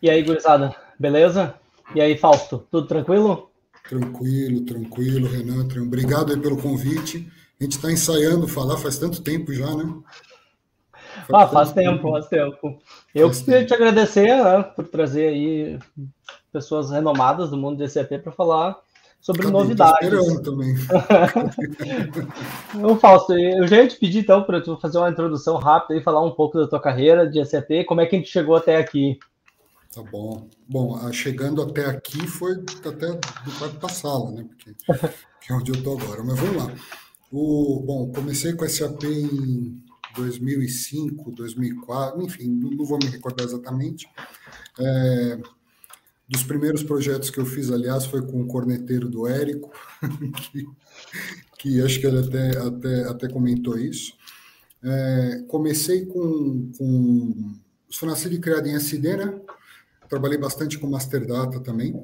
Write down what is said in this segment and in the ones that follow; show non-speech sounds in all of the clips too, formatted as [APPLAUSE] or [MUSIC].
E aí, gurizada, beleza? E aí, Fausto, tudo tranquilo? Tranquilo, tranquilo, Renan. Obrigado aí pelo convite. A gente está ensaiando falar faz tanto tempo já, né? Faz ah, faz tempo, tempo, faz tempo. Eu faz queria tempo. te agradecer né, por trazer aí pessoas renomadas do mundo do SAP para falar sobre Cadê? novidades. esperando também. [LAUGHS] Ô, Fausto, eu já ia te pedir então para tu fazer uma introdução rápida e falar um pouco da tua carreira de SAP, como é que a gente chegou até aqui. Tá bom. Bom, chegando até aqui foi até do quarto da sala, né? Porque [LAUGHS] que é onde eu estou agora. Mas vamos lá. O, bom, comecei com SAP em 2005, 2004, enfim, não vou me recordar exatamente. É, dos primeiros projetos que eu fiz, aliás, foi com o corneteiro do Érico, [LAUGHS] que, que acho que ele até, até, até comentou isso. É, comecei com, com sou nascido e criado em SD, né? Trabalhei bastante com Master Data também,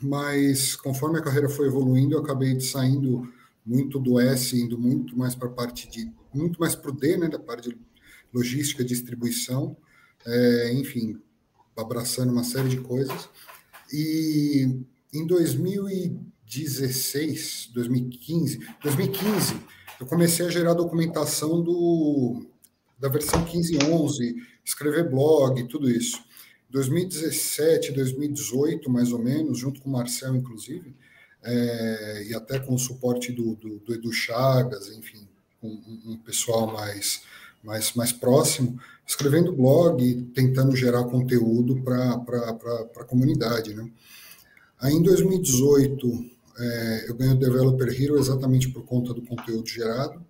mas conforme a carreira foi evoluindo, eu acabei saindo muito do S, indo muito mais para a parte de, muito mais para o D, né, da parte de logística, distribuição, é, enfim, abraçando uma série de coisas. E em 2016, 2015, 2015, eu comecei a gerar documentação do, da versão 15.11, escrever blog, tudo isso. 2017, 2018, mais ou menos, junto com o Marcel, inclusive, é, e até com o suporte do, do, do Edu Chagas, enfim, um, um, pessoal mais, mais, mais próximo, escrevendo blog, tentando gerar conteúdo para a comunidade. Né? Aí, em 2018, é, eu ganhei o Developer Hero exatamente por conta do conteúdo gerado,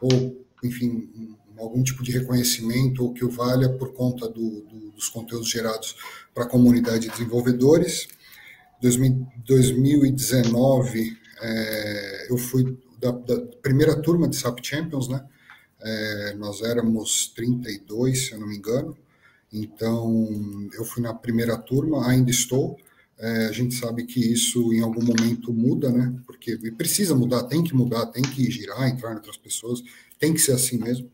ou, enfim, algum tipo de reconhecimento ou que o valha por conta do, do, dos conteúdos gerados para a comunidade de desenvolvedores. 2019, é, eu fui da, da, primeira turma de SAP Champions, né? É, nós éramos 32, se eu não me engano. Então, eu fui na primeira turma, ainda estou. É, a gente sabe que isso em algum momento muda, né? Porque precisa mudar, tem que mudar, tem que girar, entrar em outras pessoas, tem que ser assim mesmo.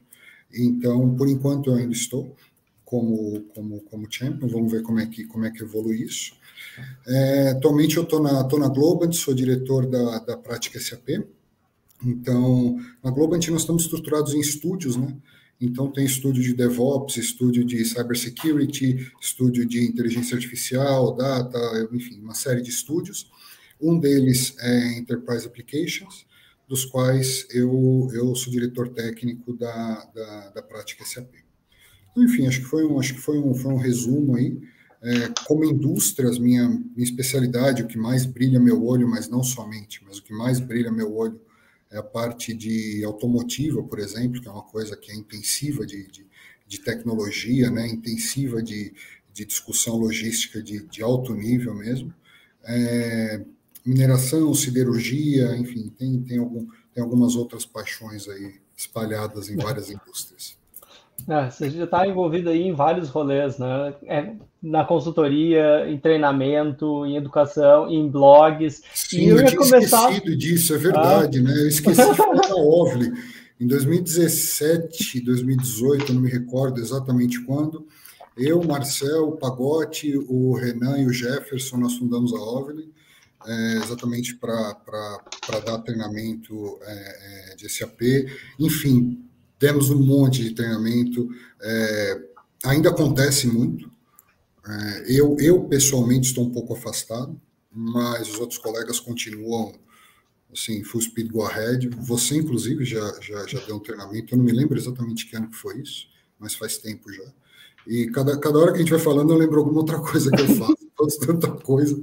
Então, por enquanto, eu ainda estou como, como, como champion, vamos ver como é que, como é que evolui isso. É, atualmente eu estou na, tô na Globant, sou diretor da, da prática SAP. Então, na Globant nós estamos estruturados em estúdios, né? Então, tem estúdio de DevOps, estúdio de Cybersecurity, estúdio de inteligência artificial, data, enfim, uma série de estúdios. Um deles é Enterprise Applications, dos quais eu, eu sou diretor técnico da, da, da prática SAP. Então, enfim, acho que foi um, acho que foi um, foi um resumo aí. É, como indústrias, minha, minha especialidade, o que mais brilha meu olho, mas não somente, mas o que mais brilha meu olho é a parte de automotiva, por exemplo, que é uma coisa que é intensiva de, de, de tecnologia, né, intensiva de, de discussão logística de, de alto nível mesmo. É, mineração, siderurgia, enfim, tem, tem, algum, tem algumas outras paixões aí espalhadas em várias indústrias. É, você já está envolvido aí em vários rolês, né? É, na consultoria, em treinamento, em educação, em blogs. Sim, e eu, eu tinha começar... esquecido disso, é verdade, ah. né? Eu esqueci [LAUGHS] de falar da OVLI. Em 2017, 2018, eu não me recordo exatamente quando, eu, Marcel, o Pagotti, o Renan e o Jefferson, nós fundamos a OVLI é, exatamente para dar treinamento é, é de SAP. Enfim, temos um monte de treinamento, é, ainda acontece muito. É, eu, eu, pessoalmente, estou um pouco afastado, mas os outros colegas continuam assim, full speed go ahead. Você, inclusive, já, já, já deu um treinamento, eu não me lembro exatamente que ano que foi isso, mas faz tempo já. E cada, cada hora que a gente vai falando, eu lembro alguma outra coisa que eu faço. Faço [LAUGHS] tanta coisa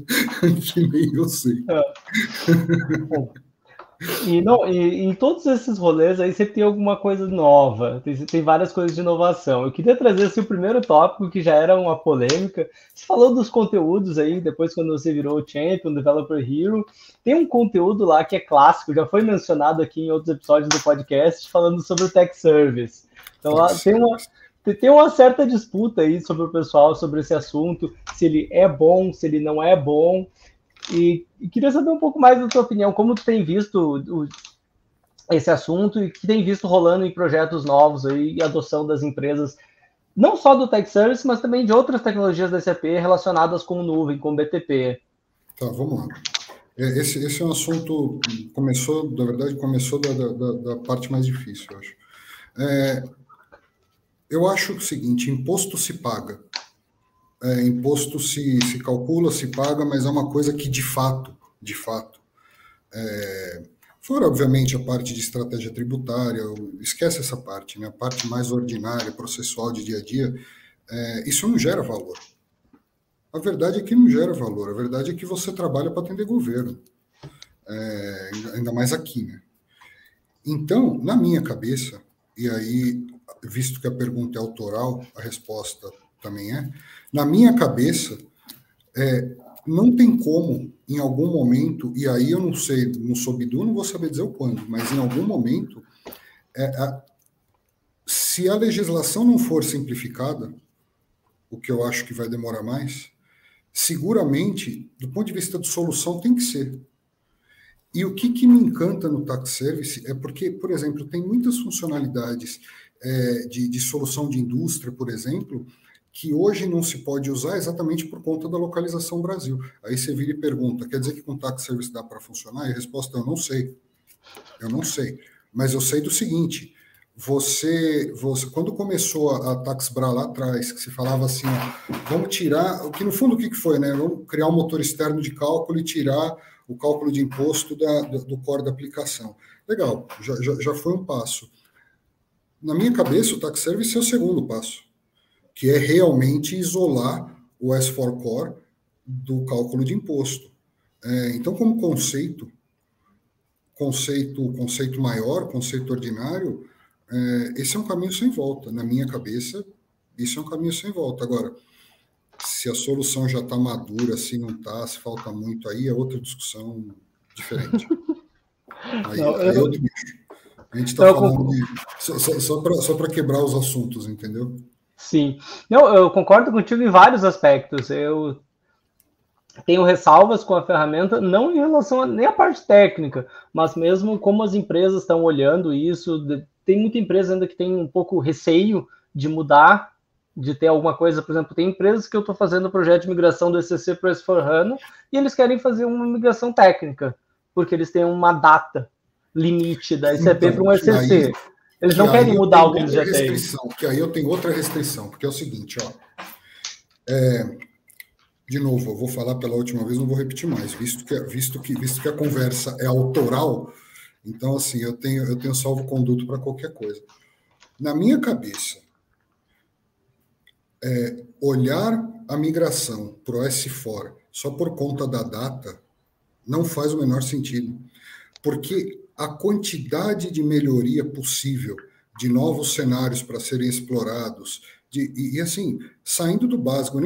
que nem eu sei. É. E, não, e em todos esses rolês aí sempre tem alguma coisa nova, tem, tem várias coisas de inovação. Eu queria trazer assim, o primeiro tópico, que já era uma polêmica. Você falou dos conteúdos aí, depois quando você virou o Champion, Developer Hero. Tem um conteúdo lá que é clássico, já foi mencionado aqui em outros episódios do podcast, falando sobre o Tech Service. Então lá tem uma, tem uma certa disputa aí sobre o pessoal, sobre esse assunto, se ele é bom, se ele não é bom. E, e queria saber um pouco mais da tua opinião, como tu tem visto o, esse assunto e que tem visto rolando em projetos novos aí e adoção das empresas não só do Tech Service, mas também de outras tecnologias da SAP relacionadas com nuvem, com BTP. Tá, vamos lá. É, esse, esse é um assunto, começou, na verdade, começou da, da, da parte mais difícil, eu acho. É, eu acho o seguinte, imposto se paga. É, imposto se, se calcula, se paga, mas é uma coisa que, de fato, de fato, é, fora, obviamente, a parte de estratégia tributária, esquece essa parte, né? a parte mais ordinária, processual de dia a dia, é, isso não gera valor. A verdade é que não gera valor, a verdade é que você trabalha para atender governo, é, ainda mais aqui. Né? Então, na minha cabeça, e aí, visto que a pergunta é autoral, a resposta também é, na minha cabeça, é, não tem como, em algum momento, e aí eu não sei, não sou bidu, não vou saber dizer o quando, mas em algum momento, é, a, se a legislação não for simplificada, o que eu acho que vai demorar mais, seguramente, do ponto de vista de solução, tem que ser. E o que, que me encanta no Tax Service é porque, por exemplo, tem muitas funcionalidades é, de, de solução de indústria, por exemplo, que hoje não se pode usar exatamente por conta da localização Brasil. Aí você vira e pergunta, quer dizer que com Tax Service dá para funcionar? E a resposta é, eu não sei. Eu não sei. Mas eu sei do seguinte, você, você quando começou a, a TaxBra lá atrás, que se falava assim, ó, vamos tirar, que no fundo o que, que foi, né? Vamos criar um motor externo de cálculo e tirar o cálculo de imposto da, do, do core da aplicação. Legal, já, já, já foi um passo. Na minha cabeça, o Tax Service é o segundo passo, que é realmente isolar o S4 Core do cálculo de imposto. É, então, como conceito, conceito, conceito maior, conceito ordinário, é, esse é um caminho sem volta. Na minha cabeça, isso é um caminho sem volta. Agora, se a solução já está madura, se não está, se falta muito, aí é outra discussão diferente. [LAUGHS] Aí, não, aí é outro bicho. A gente está falando de, só, só, só para quebrar os assuntos, entendeu? Sim. Não, eu concordo contigo em vários aspectos. Eu tenho ressalvas com a ferramenta, não em relação a, nem à parte técnica, mas mesmo como as empresas estão olhando isso, tem muita empresa ainda que tem um pouco receio de mudar, de ter alguma coisa. Por exemplo, tem empresas que eu estou fazendo o projeto de migração do ECC para o S4HANA e eles querem fazer uma migração técnica, porque eles têm uma data limite da SAP então, para um ECC. Aí, eles não querem mudar o que eles já têm. Que aí eu tenho outra restrição, porque é o seguinte, ó. É, de novo, eu vou falar pela última vez, não vou repetir mais, visto que, visto que, visto que a conversa é autoral, então, assim, eu tenho, eu tenho salvo-conduto para qualquer coisa. Na minha cabeça, é, olhar a migração para o S4 só por conta da data não faz o menor sentido. Porque a quantidade de melhoria possível, de novos cenários para serem explorados, de, e, e, assim, saindo do básico, eu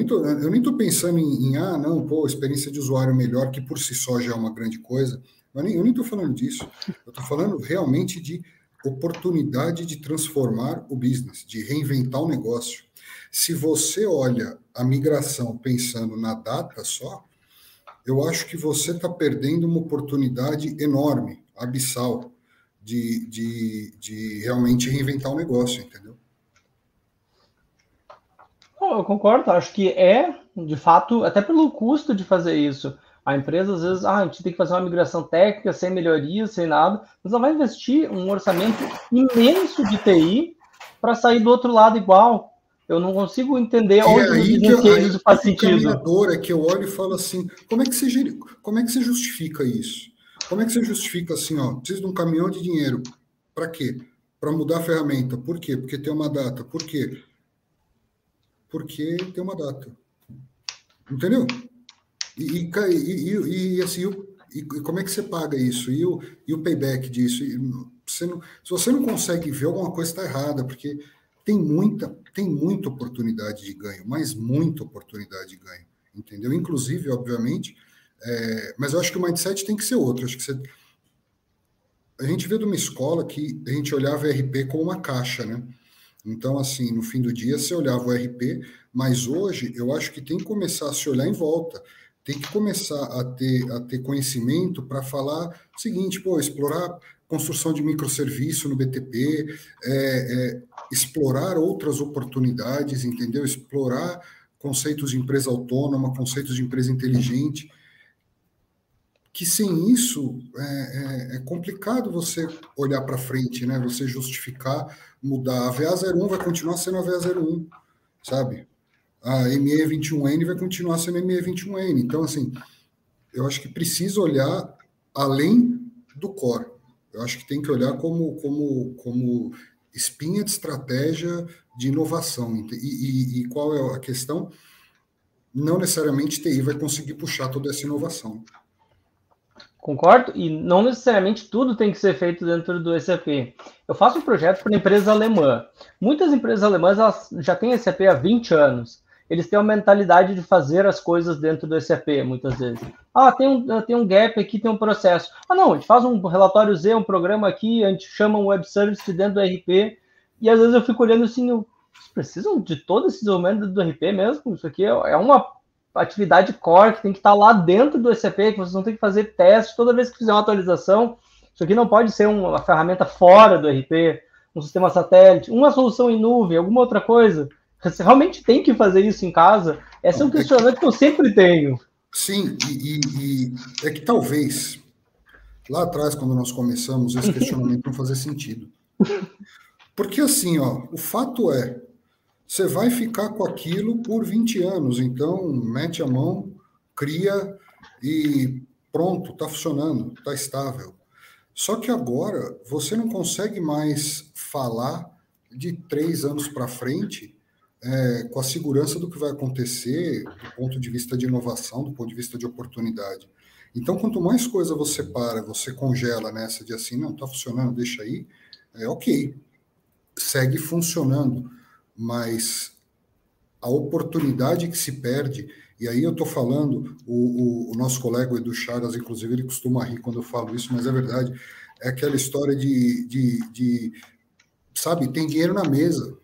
nem estou pensando em, em, ah, não, pô, experiência de usuário melhor, que por si só já é uma grande coisa. Eu nem estou falando disso. Eu estou falando realmente de oportunidade de transformar o business, de reinventar o negócio. Se você olha a migração pensando na data só, eu acho que você está perdendo uma oportunidade enorme, abissal, de, de, de realmente reinventar o negócio, entendeu? Eu concordo, acho que é, de fato, até pelo custo de fazer isso. A empresa, às vezes, ah, a gente tem que fazer uma migração técnica, sem melhorias, sem nada, mas ela vai investir um orçamento imenso de TI para sair do outro lado igual. Eu não consigo entender onde aí isso faz sentido. O é que eu olho e falo assim, como é que você, como é que você justifica isso? Como é que você justifica assim, ó, precisa de um caminhão de dinheiro. Para quê? Para mudar a ferramenta. Por quê? Porque tem uma data. Por quê? Porque tem uma data. Entendeu? E, e, e, e assim, e, como é que você paga isso? E o, e o payback disso? Você não, se você não consegue ver, alguma coisa está errada, porque tem muita, tem muita oportunidade de ganho, mas muita oportunidade de ganho, entendeu? Inclusive, obviamente, é, mas eu acho que o mindset tem que ser outro. Acho que você, a gente veio de uma escola que a gente olhava o RP como uma caixa, né? Então, assim, no fim do dia, você olhava o RP, mas hoje eu acho que tem que começar a se olhar em volta tem que começar a ter, a ter conhecimento para falar o seguinte, pô, explorar construção de microserviço no BTP, é, é, explorar outras oportunidades, entendeu? Explorar conceitos de empresa autônoma, conceitos de empresa inteligente, que sem isso é, é, é complicado você olhar para frente, né? Você justificar, mudar. A VA01 vai continuar sendo a VA01, sabe? a ME21N vai continuar sendo ME21N. Então, assim, eu acho que precisa olhar além do core. Eu acho que tem que olhar como, como, como espinha de estratégia de inovação. E, e, e qual é a questão? Não necessariamente TI vai conseguir puxar toda essa inovação. Concordo, e não necessariamente tudo tem que ser feito dentro do SAP. Eu faço um projeto para uma empresa alemã. Muitas empresas alemãs elas já têm SAP há 20 anos eles têm uma mentalidade de fazer as coisas dentro do SAP, muitas vezes. Ah, tem um, tem um gap aqui, tem um processo. Ah, não, a gente faz um relatório Z, um programa aqui, a gente chama um web service dentro do RP, e às vezes eu fico olhando assim, vocês precisam de todo esse desenvolvimento do RP mesmo? Isso aqui é uma atividade core que tem que estar lá dentro do SAP, que vocês não tem que fazer teste toda vez que fizer uma atualização. Isso aqui não pode ser uma ferramenta fora do RP, um sistema satélite, uma solução em nuvem, alguma outra coisa. Você realmente tem que fazer isso em casa? Esse é um questionamento que eu sempre tenho. Sim, e, e, e é que talvez lá atrás, quando nós começamos, esse [LAUGHS] questionamento não fazia sentido. Porque assim, ó, o fato é, você vai ficar com aquilo por 20 anos, então mete a mão, cria e pronto, está funcionando, está estável. Só que agora você não consegue mais falar de três anos para frente é, com a segurança do que vai acontecer do ponto de vista de inovação, do ponto de vista de oportunidade. Então, quanto mais coisa você para, você congela nessa de assim, não, está funcionando, deixa aí, é ok, segue funcionando, mas a oportunidade que se perde, e aí eu estou falando, o, o, o, nosso colega Edu Chagas, inclusive, ele costuma rir quando eu falo isso, mas é verdade, é aquela história de, de, de sabe, tem dinheiro na mesa,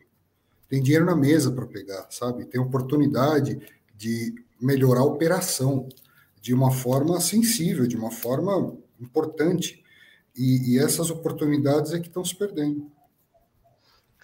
tem dinheiro na mesa para pegar, sabe? Tem oportunidade de melhorar a operação de uma forma sensível, de uma forma importante. E, e essas oportunidades é que estão se perdendo.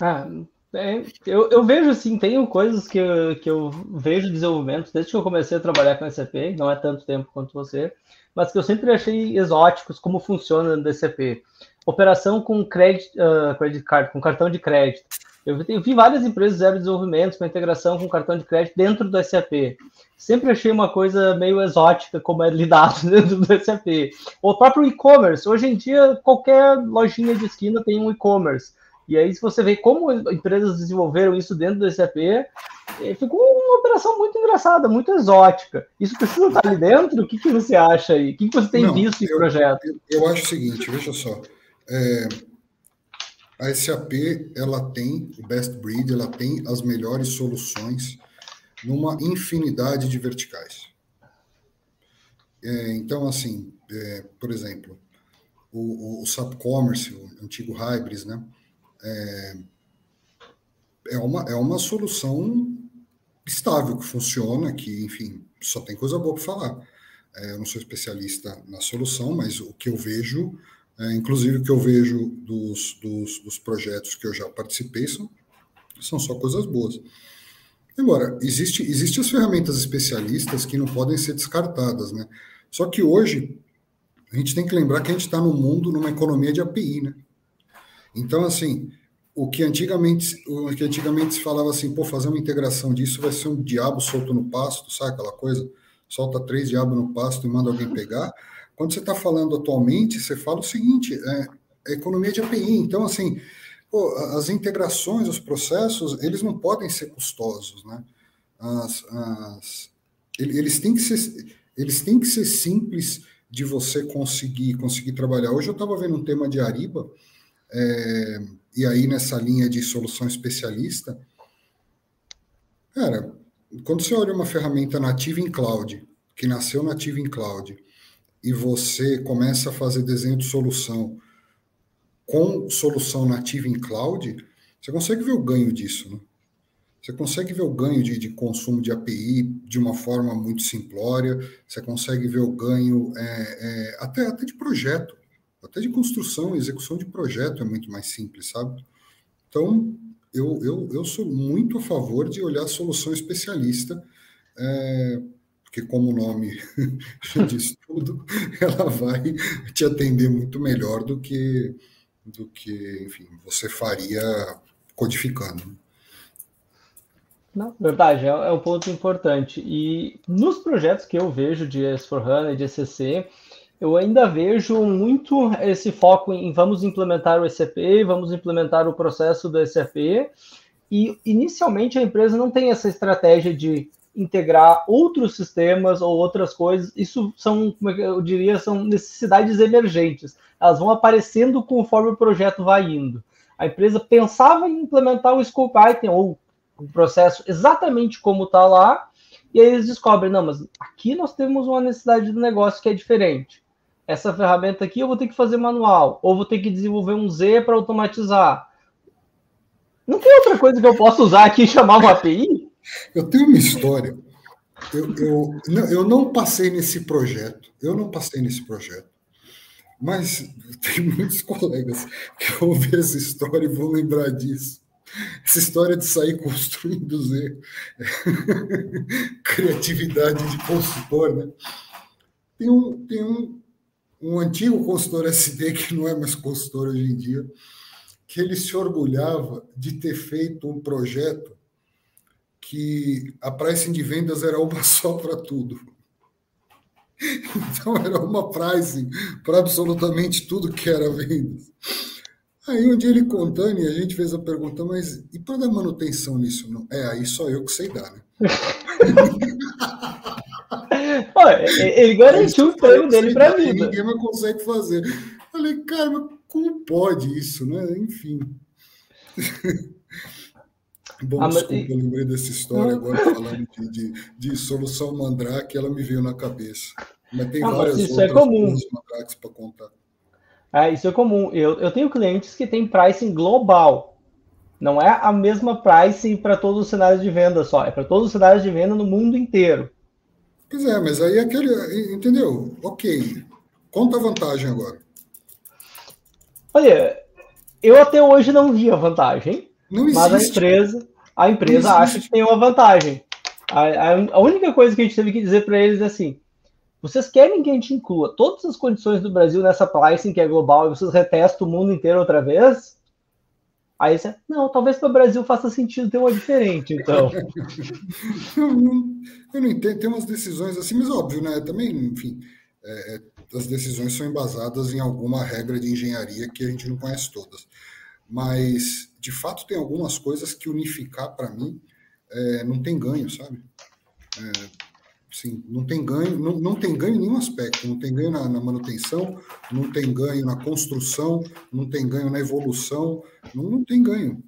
Ah, é, eu, eu vejo assim, tenho coisas que eu, que eu vejo desenvolvimento desde que eu comecei a trabalhar com SAP, não é tanto tempo quanto você, mas que eu sempre achei exóticos como funciona no DCP. Operação com credit, uh, credit card, com cartão de crédito. Eu, eu vi várias empresas zero desenvolvimento com integração com cartão de crédito dentro do SAP. Sempre achei uma coisa meio exótica como é lidado [LAUGHS] dentro do SAP. O próprio e-commerce. Hoje em dia, qualquer lojinha de esquina tem um e-commerce. E aí, se você vê como empresas desenvolveram isso dentro do SAP, eh, ficou uma operação muito engraçada, muito exótica. Isso precisa estar ali dentro? O que, que você acha aí? O que, que você tem Não, visto em eu, projeto? Eu, eu, acho o seguinte, veja só. É, a SAP ela tem o best breed, ela tem as melhores soluções numa infinidade de verticais. É, então, assim, é, por exemplo, o, o, SAP Commerce, o antigo Hybris, né? É, é, uma, é uma solução estável, que funciona, que, enfim, só tem coisa boa para falar. É, eu não sou especialista na solução, mas o que eu vejo é, inclusive, o que eu vejo dos, dos, dos, projetos que eu já participei são, são só coisas boas. Agora, existe, existe as ferramentas especialistas que não podem ser descartadas, né? Só que hoje, a gente tem que lembrar que a gente está no mundo, numa economia de API, né? Então, assim, o que antigamente, o que antigamente se falava assim, pô, fazer uma integração disso vai ser um diabo solto no pasto, sabe aquela coisa? Solta três diabos no pasto e manda alguém pegar. Quando você está falando atualmente, você fala o seguinte: é, é economia de API. Então, assim, pô, as integrações, os processos, eles não podem ser custosos, né? As, as, eles, têm que ser, eles têm que ser simples de você conseguir conseguir trabalhar. Hoje eu estava vendo um tema de Ariba, é, e aí nessa linha de solução especialista, cara, quando você olha uma ferramenta nativa em cloud, que nasceu nativa em cloud, e você começa a fazer desenho de solução com solução nativa em cloud, você consegue ver o ganho disso, né? Você consegue ver o ganho de, de, consumo de API de uma forma muito simplória, você consegue ver o ganho é, é, até, até de projeto, até de construção execução de projeto é muito mais simples, sabe? Então, eu, eu, eu sou muito a favor de olhar a solução especialista, é, porque como o nome [LAUGHS] diz tudo, [LAUGHS] ela vai te atender muito melhor do que, do que enfim, você faria codificando. Não, verdade, é, é um ponto importante. E nos projetos que eu vejo de S4HANA e de ECC, eu ainda vejo muito esse foco em vamos implementar o SAP, vamos implementar o processo do SAP, e inicialmente a empresa não tem essa estratégia de integrar outros sistemas ou outras coisas. Isso são, como é eu diria, são necessidades emergentes. Elas vão aparecendo conforme o projeto vai indo. A empresa pensava em implementar o scope item ou o processo exatamente como está lá, e aí eles descobrem, não, mas aqui nós temos uma necessidade do negócio que é diferente. Essa ferramenta aqui eu vou ter que fazer manual, ou vou ter que desenvolver um Z para automatizar. Não tem outra coisa que eu possa usar aqui e chamar uma API? Eu tenho uma história. Eu, eu, não, eu não passei nesse projeto. Eu não passei nesse projeto. Mas tem muitos colegas que vão ver essa história e vão lembrar disso. Essa história de sair construindo Z, [LAUGHS] criatividade de consultor, né? Tem um, tem um, um antigo consultor SD, que não é mais consultor hoje em dia, que ele se orgulhava de ter feito um projeto que a pricing de vendas era uma [LAUGHS] só para tudo. Então era uma pricing para absolutamente tudo que era vendas. Aí um dia ele contando e a gente fez a pergunta, mas e para dar manutenção nisso? Não? É, aí só eu que sei dar, né? [LAUGHS] Pô, ele garantiu o prêmio dele para mim. Ninguém mais consegue fazer. Falei, cara, mas como pode isso, né? Enfim. [LAUGHS] Bom, ah, desculpa, eu lembrei dessa história agora, [LAUGHS] falando de, de, de, solução mandrake, ela me veio na cabeça. Mas tem ah, várias mas isso é outras é comum. para contar. É, isso é comum. Eu, eu tenho clientes que têm pricing global. Não é a mesma pricing para todos os cenários de venda só, é para todos os cenários de venda no mundo inteiro. Pois é, mas aí aquele. Entendeu? Ok. Conta a vantagem agora. Olha, eu até hoje não vi a vantagem. Não existe. Mas a empresa, a empresa acha que tem uma vantagem. A, a, a única coisa que a gente teve que dizer para eles é assim: vocês querem que a gente inclua todas as condições do Brasil nessa pricing que é global e vocês retestam o mundo inteiro outra vez? Aí você, não, talvez para o Brasil faça sentido ter uma diferente, então. [LAUGHS] eu, não, eu não entendo, tem umas decisões assim, mas óbvio, né? Também, enfim, é, é, as decisões são embasadas em alguma regra de engenharia que a gente não conhece todas. Mas, de fato, tem algumas coisas que unificar, para mim, é, não tem ganho, sabe? É, Sim, não tem ganho, não, não tem ganho em nenhum aspecto, não tem ganho na, na, manutenção, não tem ganho na construção, não tem ganho na evolução, não, não tem ganho.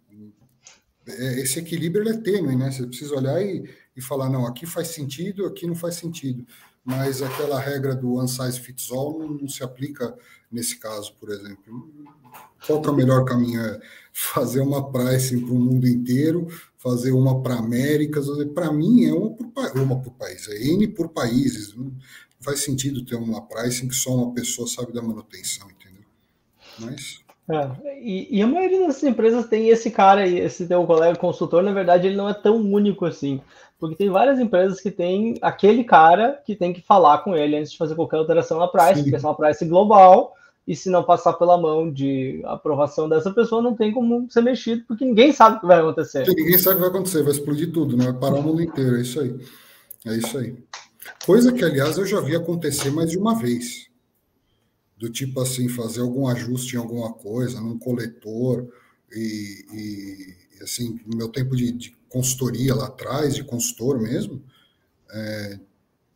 É, esse equilíbrio é tênue, né? Você precisa olhar e, e falar, não, aqui faz sentido, aqui não faz sentido. Mas aquela regra do one size fits all não, não se aplica nesse caso, por exemplo. Qual que é o melhor caminho? É fazer uma pricing para o mundo inteiro, fazer uma para Américas. Para mim, é uma por, uma por país, é N por países. Não faz sentido ter uma pricing que só uma pessoa sabe da manutenção, entendeu? Mas. É, e, e, a maioria das empresas tem esse cara, esse teu colega consultor, na verdade, ele não é tão único assim. Porque tem várias empresas que tem aquele cara que tem que falar com ele antes de fazer qualquer alteração na price, Sim. porque é uma price global e se não passar pela mão de aprovação dessa pessoa, não tem como ser mexido, porque ninguém sabe o que vai acontecer. Ninguém sabe o que vai acontecer, vai explodir tudo, né? vai parar o mundo inteiro, é isso aí. É isso aí. Coisa que, aliás, eu já vi acontecer mais de uma vez. Do tipo assim, fazer algum ajuste em alguma coisa, num coletor, e, e assim, no meu tempo de, de consultoria lá atrás, de consultor mesmo, é,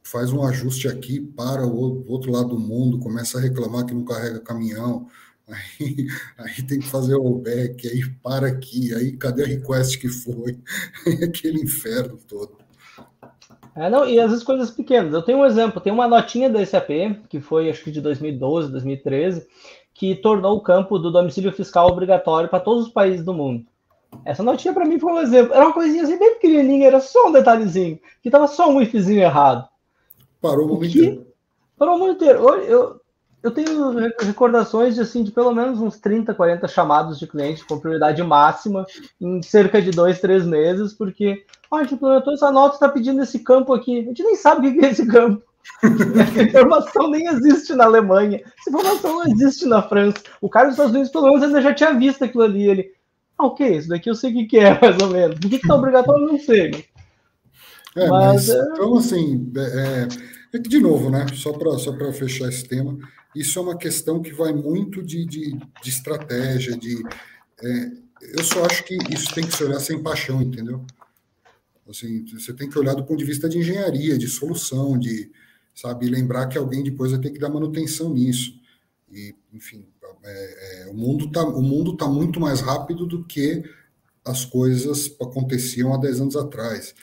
faz um ajuste aqui, para o outro lado do mundo, começa a reclamar que não carrega caminhão, [LAUGHS] aí, aí tem que fazer o back, aí para aqui, aí cadê a request que foi? [LAUGHS] Aquele inferno todo. É, não, e às vezes coisas pequenas. Eu tenho um exemplo, tem uma notinha da SAP, que foi acho que de 2012, 2013, que tornou o campo do domicílio fiscal obrigatório para todos os países do mundo. Essa notinha para mim foi um exemplo. Era uma coisinha assim bem pequenininha, era só um detalhezinho, que tava só um ifzinho errado. Parou o mundo inteiro. Parou o mundo inteiro. Eu, eu, eu tenho recordações de, assim, de pelo menos uns 30, 40 chamados de cliente com prioridade máxima em cerca de dois, três meses, porque ah, a gente implementou essa nota, está pedindo esse campo aqui. A gente nem sabe o que é esse campo. [LAUGHS] Essa informação nem existe na Alemanha. Essa informação não existe na França. O cara dos Estados Unidos, pelo menos, ainda já tinha visto aquilo ali. Ele, ah, o que é isso daqui? Eu sei o que é, [LAUGHS] mais ou menos. Por que está obrigatório? Eu não sei. É, mas, mas é... então, assim, é, é, é que, de novo, né? Só para só fechar esse tema, isso é uma questão que vai muito de, de, de estratégia, de. É, eu só acho que isso tem que se olhar sem paixão, entendeu? Assim, você tem que olhar do ponto de vista de engenharia, de solução, de sabe lembrar que alguém depois vai ter que dar manutenção nisso. E, enfim, é, é, o mundo está o mundo tá muito mais rápido do que as coisas aconteciam há 10 anos atrás.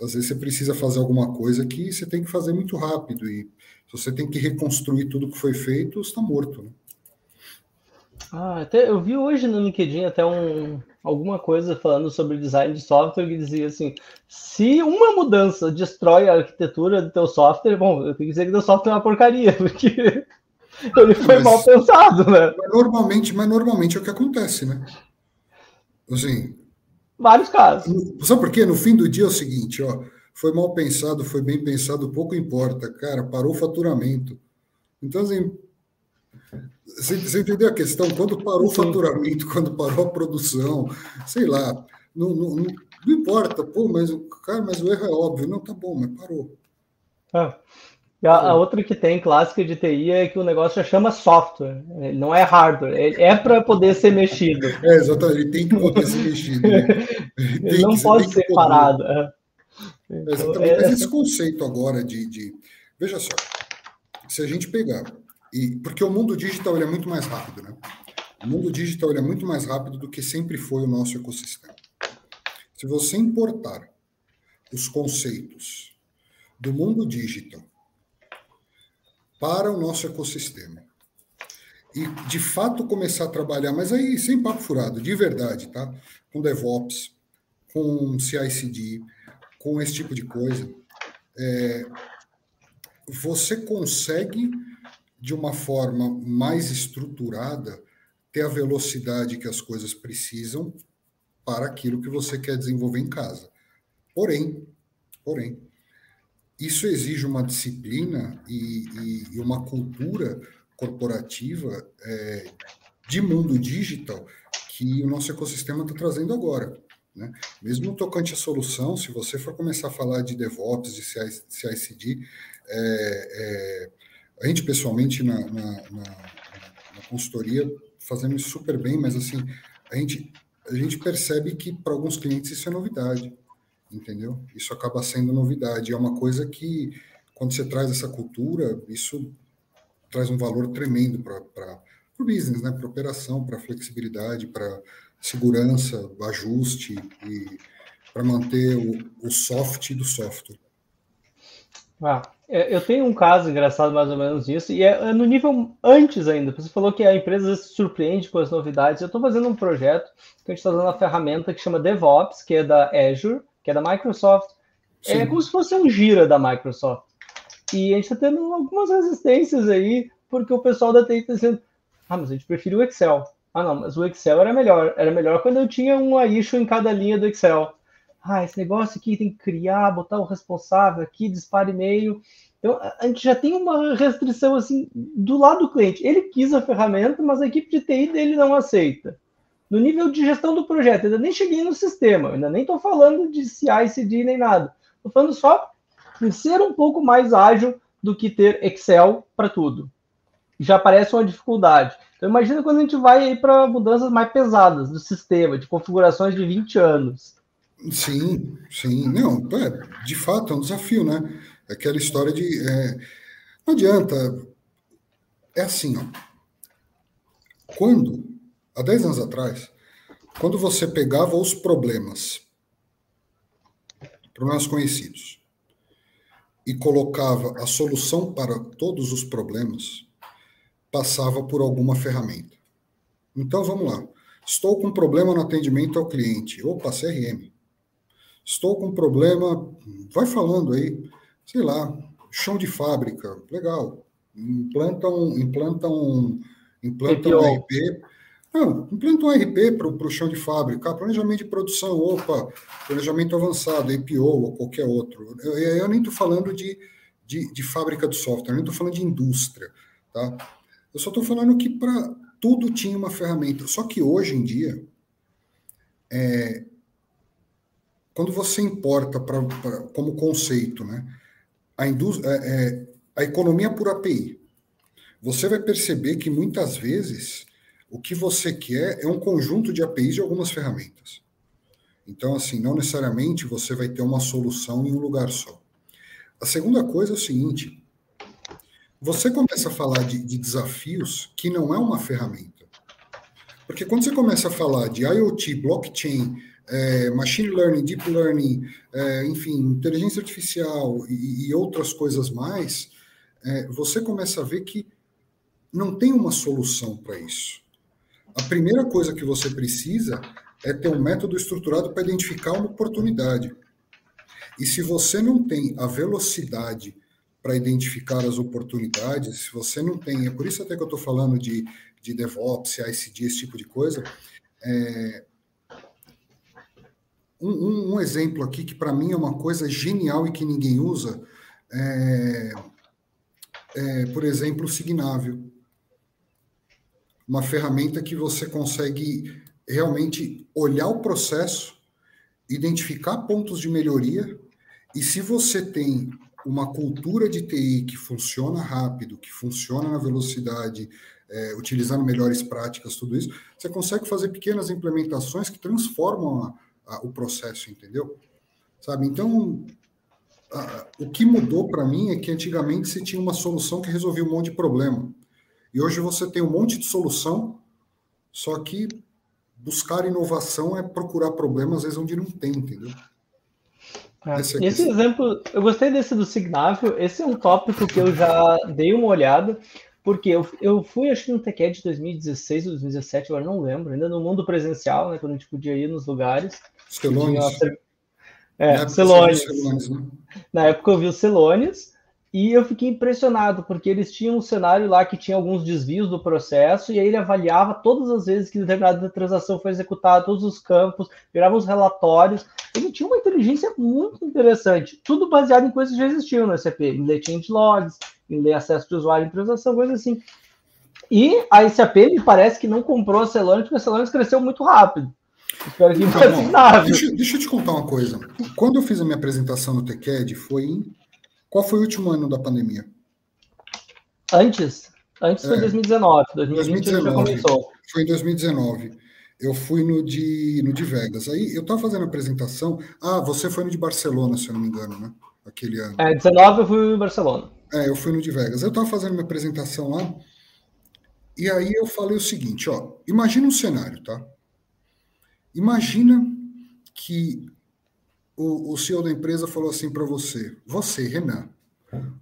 Às vezes você precisa fazer alguma coisa que você tem que fazer muito rápido e se você tem que reconstruir tudo que foi feito, está morto. Né? Ah, até eu vi hoje no LinkedIn até um, alguma coisa falando sobre design de software que dizia assim: se uma mudança destrói a arquitetura do teu software, bom, eu tenho que dizer que o software é uma porcaria, [LAUGHS] porque ele foi mas, mal pensado, né? Mas normalmente, mas normalmente é o que acontece, né? Assim, vários casos. Sabe por quê? No fim do dia é o seguinte, ó, foi mal pensado, foi bem pensado, pouco importa, cara, parou o faturamento. Então, assim, você, você entendeu a questão? Quando parou Sim. o faturamento, [LAUGHS] quando parou a produção, sei lá, não, não, não, não importa, pô, mas, cara, mas o erro é óbvio. Não, tá bom, mas parou. Ah. A, a, outra que tem clássica de TI é que o negócio já chama software, ele não é hardware, ele é para poder ser mexido. [LAUGHS] É, exatamente, ele tem que poder ser mexido. Né? [LAUGHS] Ele, ele não pode ser parado. É. Então, exatamente, mas esse conceito agora de, de. Veja só, se a gente pegar e, porque o mundo digital é muito mais rápido, né? O mundo digital é muito mais rápido do que sempre foi o nosso ecossistema. Se você importar os conceitos do mundo digital para o nosso ecossistema e de fato começar a trabalhar, mas aí sem papo furado, de verdade, tá? Com DevOps, com CI/CD, com esse tipo de coisa, é, você consegue de uma forma mais estruturada, ter a velocidade que as coisas precisam para aquilo que você quer desenvolver em casa. Porém, porém, isso exige uma disciplina e, e, e uma cultura corporativa é, de mundo digital que o nosso ecossistema está trazendo agora. Né? Mesmo tocante à solução, se você for começar a falar de DevOps, de CI/CD, é, é, a gente, pessoalmente, na, na, na, na consultoria, fazemos super bem, mas assim, a gente, a gente percebe que para alguns clientes isso é novidade, entendeu? Isso acaba sendo novidade. É uma coisa que, quando você traz essa cultura, isso traz um valor tremendo para o business, né? para operação, para flexibilidade, para segurança, ajuste e para manter o, o soft do software. Ah, é, eu tenho um caso engraçado mais ou menos disso, e é, é no nível antes ainda. Você falou que a empresa se surpreende com as novidades. Eu estou fazendo um projeto que a gente está usando uma ferramenta que chama DevOps, que é da Azure, que é da Microsoft. É Sim. É como se fosse um gira da Microsoft. E a gente está tendo algumas resistências aí, porque o pessoal da TI está dizendo: ah, mas a gente prefere o Excel. Ah, não, mas o Excel era melhor. Era melhor quando eu tinha uma issue em cada linha do Excel ah, esse negócio aqui tem que criar, botar o responsável aqui, dispara e-mail. Então, a gente já tem uma restrição assim do lado do cliente. Ele quis a ferramenta, mas a equipe de TI dele não aceita. No nível de gestão do projeto, ainda nem cheguei no sistema, ainda nem estou falando de CI, CD nem nada. Estou falando só em ser um pouco mais ágil do que ter Excel para tudo. Já parece uma dificuldade. Então, imagina quando a gente vai para mudanças mais pesadas do sistema, de configurações de 20 anos. Sim, sim. Não, é, de fato, é um desafio, né? Aquela história de. É, não adianta. É assim, ó. Quando, há 10 anos atrás, quando você pegava os problemas, problemas conhecidos, e colocava a solução para todos os problemas, passava por alguma ferramenta. Então, vamos lá. Estou com problema no atendimento ao cliente. Opa, CRM. Estou com problema, vai falando aí, sei lá, chão de fábrica, legal. Implanta um, implanta um, implanta um RP. Não, implanta um RP para o chão de fábrica, planejamento de produção, opa, planejamento avançado, APO ou qualquer outro. Eu, eu nem estou falando de, de, de, fábrica de software, nem estou falando de indústria, tá? Eu só estou falando que para tudo tinha uma ferramenta. Só que hoje em dia, é, quando você importa pra, pra, como conceito, né, a, indústria, é, é, a economia por API, você vai perceber que muitas vezes o que você quer é um conjunto de APIs de algumas ferramentas. Então, assim, não necessariamente você vai ter uma solução em um lugar só. A segunda coisa é o seguinte: você começa a falar de, de desafios que não é uma ferramenta. Porque quando você começa a falar de IoT, blockchain, é, machine learning, deep learning, é, enfim, inteligência artificial e, e outras coisas mais, é, você começa a ver que não tem uma solução para isso. A primeira coisa que você precisa é ter um método estruturado para identificar uma oportunidade. E se você não tem a velocidade para identificar as oportunidades, se você não tem, é por isso até que eu estou falando de, de DevOps, ICD, esse tipo de coisa, é, um, um, um, exemplo aqui que para mim é uma coisa genial e que ninguém usa, é, é, por exemplo, o Signavio. Uma ferramenta que você consegue realmente olhar o processo, identificar pontos de melhoria, e se você tem uma cultura de TI que funciona rápido, que funciona na velocidade, é, utilizando melhores práticas, tudo isso, você consegue fazer pequenas implementações que transformam a, a, o processo, entendeu? Sabe? Então, a, o que mudou para mim é que antigamente você tinha uma solução que resolvia um monte de problema. E hoje você tem um monte de solução, só que buscar inovação é procurar problemas às vezes onde não tem, entendeu? É. Esse, esse exemplo, eu gostei desse do Signavio. Esse é um tópico que eu já dei uma olhada, porque eu, eu fui, acho que no TechEd de 2016 ou 2017, agora não lembro, ainda no mundo presencial, né, quando a gente podia ir nos lugares. Celones. É, Celones. Né? Na época eu vi o Celones, e eu fiquei impressionado, porque eles tinham um cenário lá que tinha alguns desvios do processo, e aí ele avaliava todas as vezes que determinada transação foi executada, todos os campos, virava os relatórios. Ele tinha uma inteligência muito interessante, tudo baseado em coisas que já existiam no SAP, em ler change logs, em ler acesso de usuário em transação, coisas assim. E a SAP me parece que não comprou a Celonis, porque a Celonis cresceu muito rápido. Espero que então, deixa, deixa eu te contar uma coisa. Quando eu fiz a minha apresentação no TechEd, foi em qual foi o último ano da pandemia? Antes. Antes foi é. 2019. 2020 2019. já começou. Foi em 2019. Eu fui no de, no de Vegas. Aí eu estava fazendo a apresentação. Ah, você foi no de Barcelona, se eu não me engano, né? Aquele ano. É, 19 eu fui em Barcelona. É, eu fui no de Vegas. Eu estava fazendo minha apresentação lá. E aí eu falei o seguinte, ó. Imagina um cenário, tá? Imagina que o, o CEO da empresa falou assim para você, você, Renan,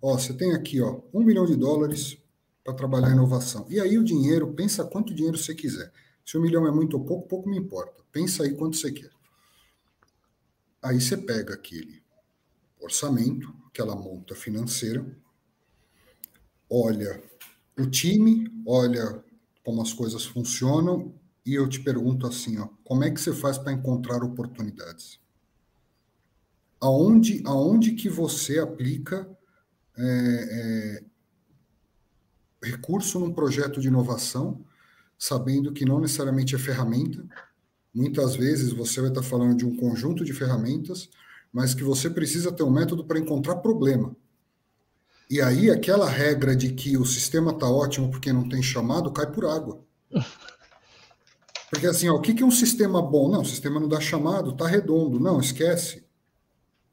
ó, você tem aqui ó, um milhão de dólares para trabalhar inovação. E aí o dinheiro, pensa quanto dinheiro você quiser. Se um milhão é muito ou pouco, pouco me importa. Pensa aí quanto você quer. Aí você pega aquele orçamento, aquela monta financeira, olha o time, olha como as coisas funcionam e eu te pergunto assim, ó, como é que você faz para encontrar oportunidades? Aonde, aonde que você aplica é, é, recurso num projeto de inovação, sabendo que não necessariamente é ferramenta. Muitas vezes você vai estar falando de um conjunto de ferramentas, mas que você precisa ter um método para encontrar problema. E aí aquela regra de que o sistema está ótimo porque não tem chamado cai por água. [LAUGHS] Porque assim, ó, o que é um sistema bom? Não, o sistema não dá chamado, está redondo. Não, esquece.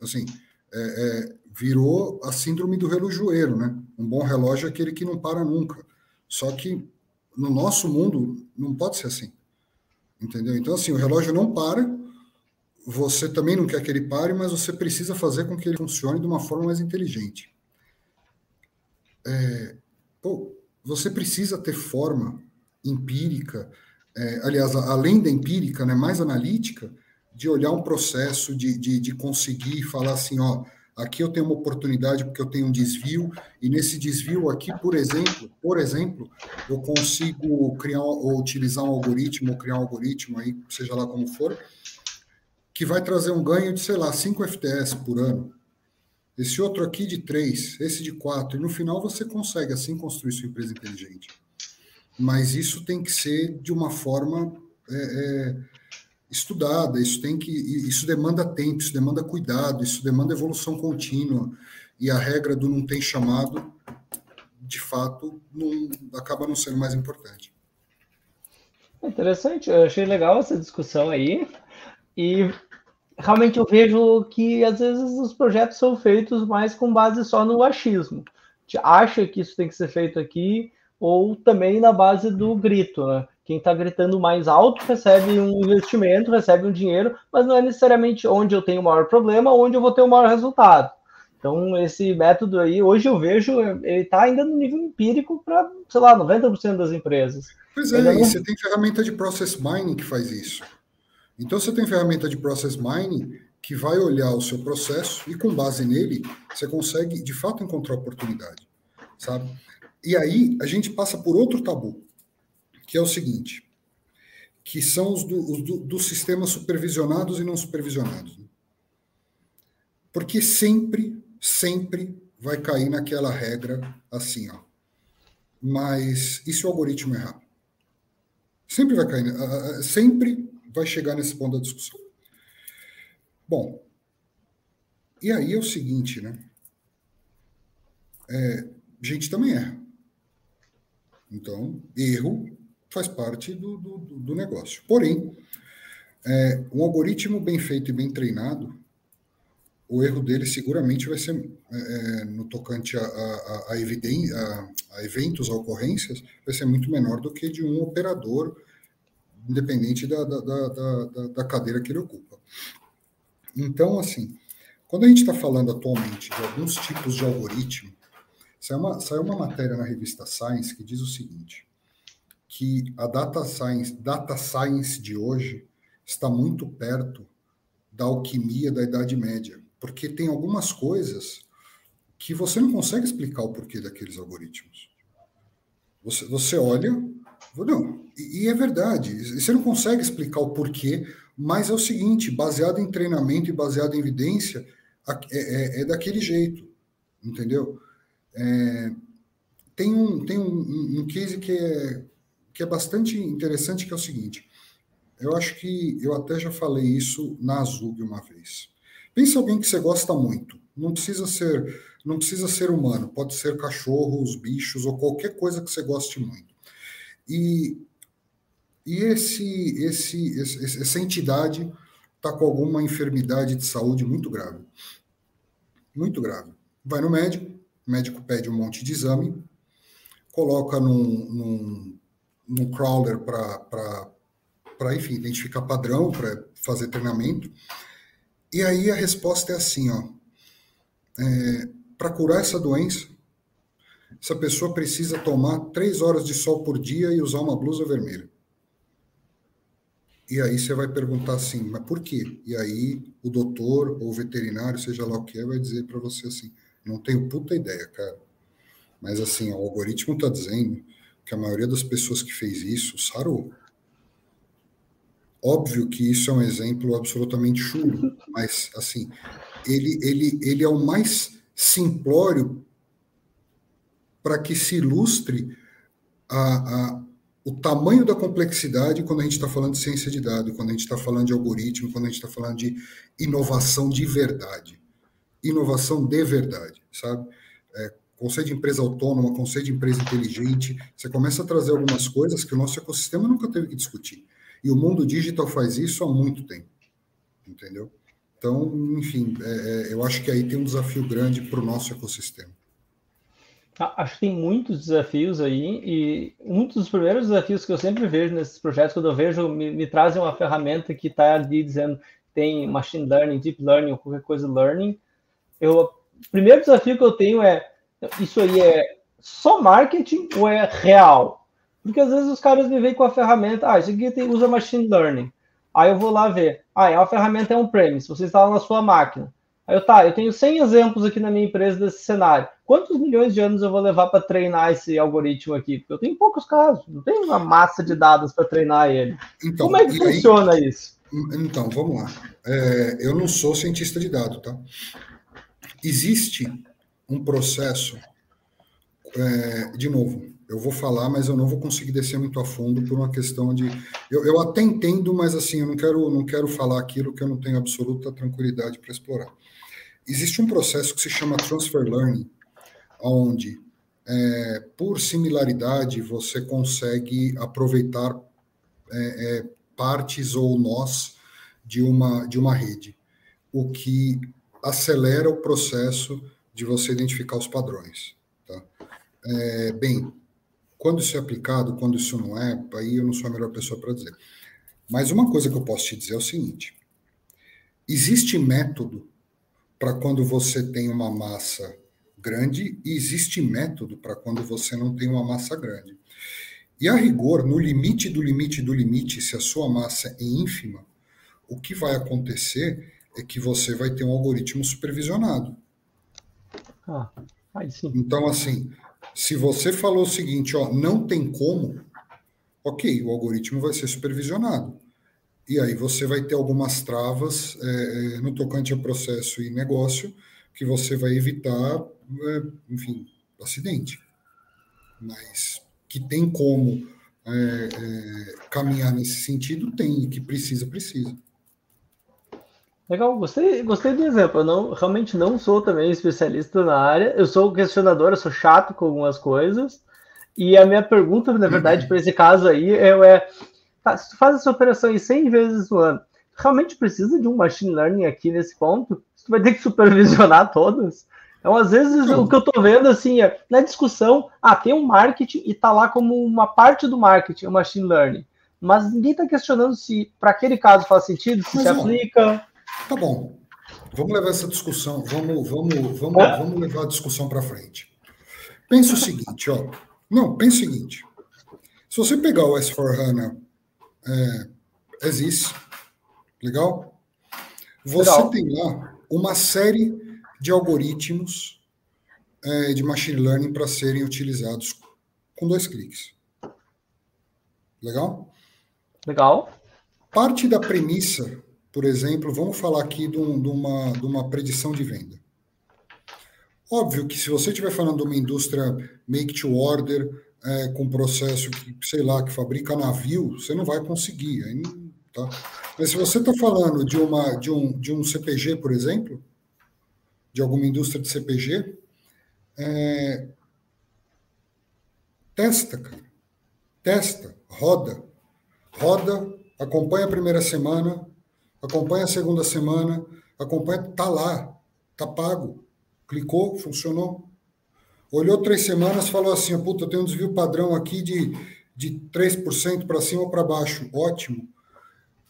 Assim, é, é, virou a síndrome do relojoeiro, né? Um bom relógio é aquele que não para nunca. Só que no nosso mundo não pode ser assim. Entendeu? Então, assim, o relógio não para, você também não quer que ele pare, mas você precisa fazer com que ele funcione de uma forma mais inteligente. É, pô, você precisa ter forma empírica é, aliás, além da empírica, né, mais analítica, de olhar um processo, de, de, de conseguir falar assim, ó, aqui eu tenho uma oportunidade porque eu tenho um desvio, e nesse desvio aqui, por exemplo, por exemplo, eu consigo criar ou utilizar um algoritmo, ou criar um algoritmo aí, seja lá como for, que vai trazer um ganho de, sei lá, 5 FTS por ano. Esse outro aqui de 3, esse de 4, e no final você consegue assim construir sua empresa inteligente. Mas isso tem que ser de uma forma é, é, estudada, isso tem que isso demanda tempo, isso demanda cuidado, isso demanda evolução contínua. E a regra do não tem chamado, de fato, não, acaba não sendo mais importante. Interessante, eu achei legal essa discussão aí. E realmente eu vejo que às vezes os projetos são feitos mais com base só no achismo. A gente acha que isso tem que ser feito aqui, ou também na base do grito, né? Quem está gritando mais alto recebe um investimento, recebe um dinheiro, mas não é necessariamente onde eu tenho o maior problema, onde eu vou ter o maior resultado. Então, esse método aí, hoje eu vejo, ele está ainda no nível empírico para, sei lá, 90% das empresas. Pois é, não... você tem ferramenta de process mining que faz isso. Então, você tem ferramenta de process mining que vai olhar o seu processo e, com base nele, você consegue, de fato, encontrar oportunidade, sabe? E aí a gente passa por outro tabu, que é o seguinte, que são os, do, do, dos sistemas supervisionados e não supervisionados. Né? Porque sempre, sempre vai cair naquela regra assim, ó. Mas e se o algoritmo errar? Sempre vai cair, sempre vai chegar nesse ponto da discussão. Bom, e aí é o seguinte, né? É, gente também erra. Então, erro faz parte do, do, do negócio. Porém, é, um algoritmo bem feito e bem treinado, o erro dele seguramente vai ser, é, é no tocante a, a, a, a, a eventos, a ocorrências, vai ser muito menor do que de um operador, independente da, da, da, da cadeira que ele ocupa. Então, assim, quando a gente está falando atualmente de alguns tipos de algoritmo, Saiu uma, saiu uma matéria na revista Science que diz o seguinte, que a data science, data science de hoje está muito perto da alquimia da Idade Média, porque tem algumas coisas que você não consegue explicar o porquê daqueles algoritmos. Você, você olha, não, e, e é verdade, você não consegue explicar o porquê, mas é o seguinte, baseado em treinamento e baseado em evidência, é, é, é daquele jeito, entendeu? É, tem um, tem um, um case que é, que é bastante interessante, que é o seguinte. Eu acho que eu até já falei isso na Azul uma vez. Pensa alguém que você gosta muito. Não precisa ser, não precisa ser humano. Pode ser cachorros, bichos ou qualquer coisa que você goste muito. E, e esse, esse, esse essa entidade está com alguma enfermidade de saúde muito grave. Muito grave. Vai no médico, o médico pede um monte de exame, coloca num, num, num crawler para, enfim, identificar padrão, para fazer treinamento. E aí a resposta é assim, ó. É, para curar essa doença, essa pessoa precisa tomar três horas de sol por dia e usar uma blusa vermelha. E aí você vai perguntar assim, mas por quê? E aí o doutor ou o veterinário, seja lá o que é, vai dizer para você assim, não tenho puta ideia, cara. Mas assim, o algoritmo está dizendo que a maioria das pessoas que fez isso sarou. Óbvio que isso é um exemplo absolutamente chulo, mas assim, ele, ele, ele é o mais simplório para que se ilustre a, a, o tamanho da complexidade quando a gente está falando de ciência de dados, quando a gente está falando de algoritmo, quando a gente está falando de inovação de verdade inovação de verdade, sabe? Conceito de empresa autônoma, conceito de empresa inteligente, você começa a trazer algumas coisas que o nosso ecossistema nunca teve que discutir. E o mundo digital faz isso há muito tempo, entendeu? Então, enfim, é, é eu acho que aí tem um desafio grande para o nosso ecossistema. Acho que tem muitos desafios aí, e um dos primeiros desafios que eu sempre vejo nesses projetos, quando eu vejo, me, me trazem uma ferramenta que está ali dizendo tem machine learning, deep learning ou qualquer coisa learning, eu, o primeiro desafio que eu tenho é: isso aí é só marketing ou é real? Porque às vezes os caras me veem com a ferramenta, ah, isso aqui tem, usa machine learning. Aí eu vou lá ver, ah, a ferramenta é on-premise, você instala na sua máquina. Aí eu, tá, eu tenho 100 exemplos aqui na minha empresa desse cenário. Quantos milhões de anos eu vou levar para treinar esse algoritmo aqui? Porque eu tenho poucos casos, não tenho uma massa de dados para treinar ele. Então, Como é que funciona aí, isso? Então, vamos lá. É, eu não sou cientista de dados, tá? Existe um processo, é, de novo, eu vou falar, mas eu não vou conseguir descer muito a fundo por uma questão de. Eu, eu até entendo, mas assim, eu não quero, não quero falar aquilo que eu não tenho absoluta tranquilidade para explorar. Existe um processo que se chama transfer learning, onde, é, por similaridade, você consegue aproveitar é, é, partes ou nós de uma, de uma rede, o que acelera o processo de você identificar os padrões. Tá? É, bem, quando isso é aplicado, quando isso não é, aí eu não sou a melhor pessoa para dizer. Mas uma coisa que eu posso te dizer é o seguinte: existe método para quando você tem uma massa grande e existe método para quando você não tem uma massa grande. E a rigor, no limite do limite do limite, se a sua massa é ínfima, o que vai acontecer é que você vai ter um algoritmo supervisionado. Ah, aí sim. Então, assim, se você falou o seguinte, ó, não tem como, ok, o algoritmo vai ser supervisionado. E aí você vai ter algumas travas é, é, no tocante a processo e negócio que você vai evitar, é, enfim, acidente. Mas que tem como é, é, caminhar nesse sentido, tem, e que precisa, precisa. Legal, gostei, gostei do exemplo. Eu não, realmente não sou também especialista na área. Eu sou questionador, eu sou chato com algumas coisas. E a minha pergunta, na verdade, uhum. para esse caso aí é, é Tá, se tu faz essa operação aí 100 vezes no ano, realmente precisa de um machine learning aqui nesse ponto? Tu vai ter que supervisionar todas? Então, às vezes, o que eu estou vendo, assim, é, na discussão, ah, tem um marketing e está lá como uma parte do marketing, o machine learning. Mas ninguém está questionando se, para aquele caso, faz sentido, se Mas, se aplica. Tá bom. Vamos levar essa discussão, vamos, vamos, vamos, é. vamos levar a discussão para frente. Pensa o seguinte, ó. Não, pensa o seguinte. Se você pegar o S4HANA é, existe. Legal? Você Legal. tem lá uma série de algoritmos é, de machine learning para serem utilizados com dois cliques. Legal? Legal. Parte da premissa, por exemplo, vamos falar aqui de, um, de, uma, de uma predição de venda. Óbvio que se você estiver falando de uma indústria make to order, é, com processo que, sei lá, que fabrica navio, você não vai conseguir. Aí, tá? Mas se você está falando de, uma, de, um, de um CPG, por exemplo, de alguma indústria de CPG, é, testa, cara. Testa, roda. Roda, acompanha a primeira semana, acompanha a segunda semana, acompanha, tá lá, tá pago. Clicou, funcionou. Olhou três semanas, falou assim: puta, eu tenho um desvio padrão aqui de, de 3% para cima ou para baixo. Ótimo.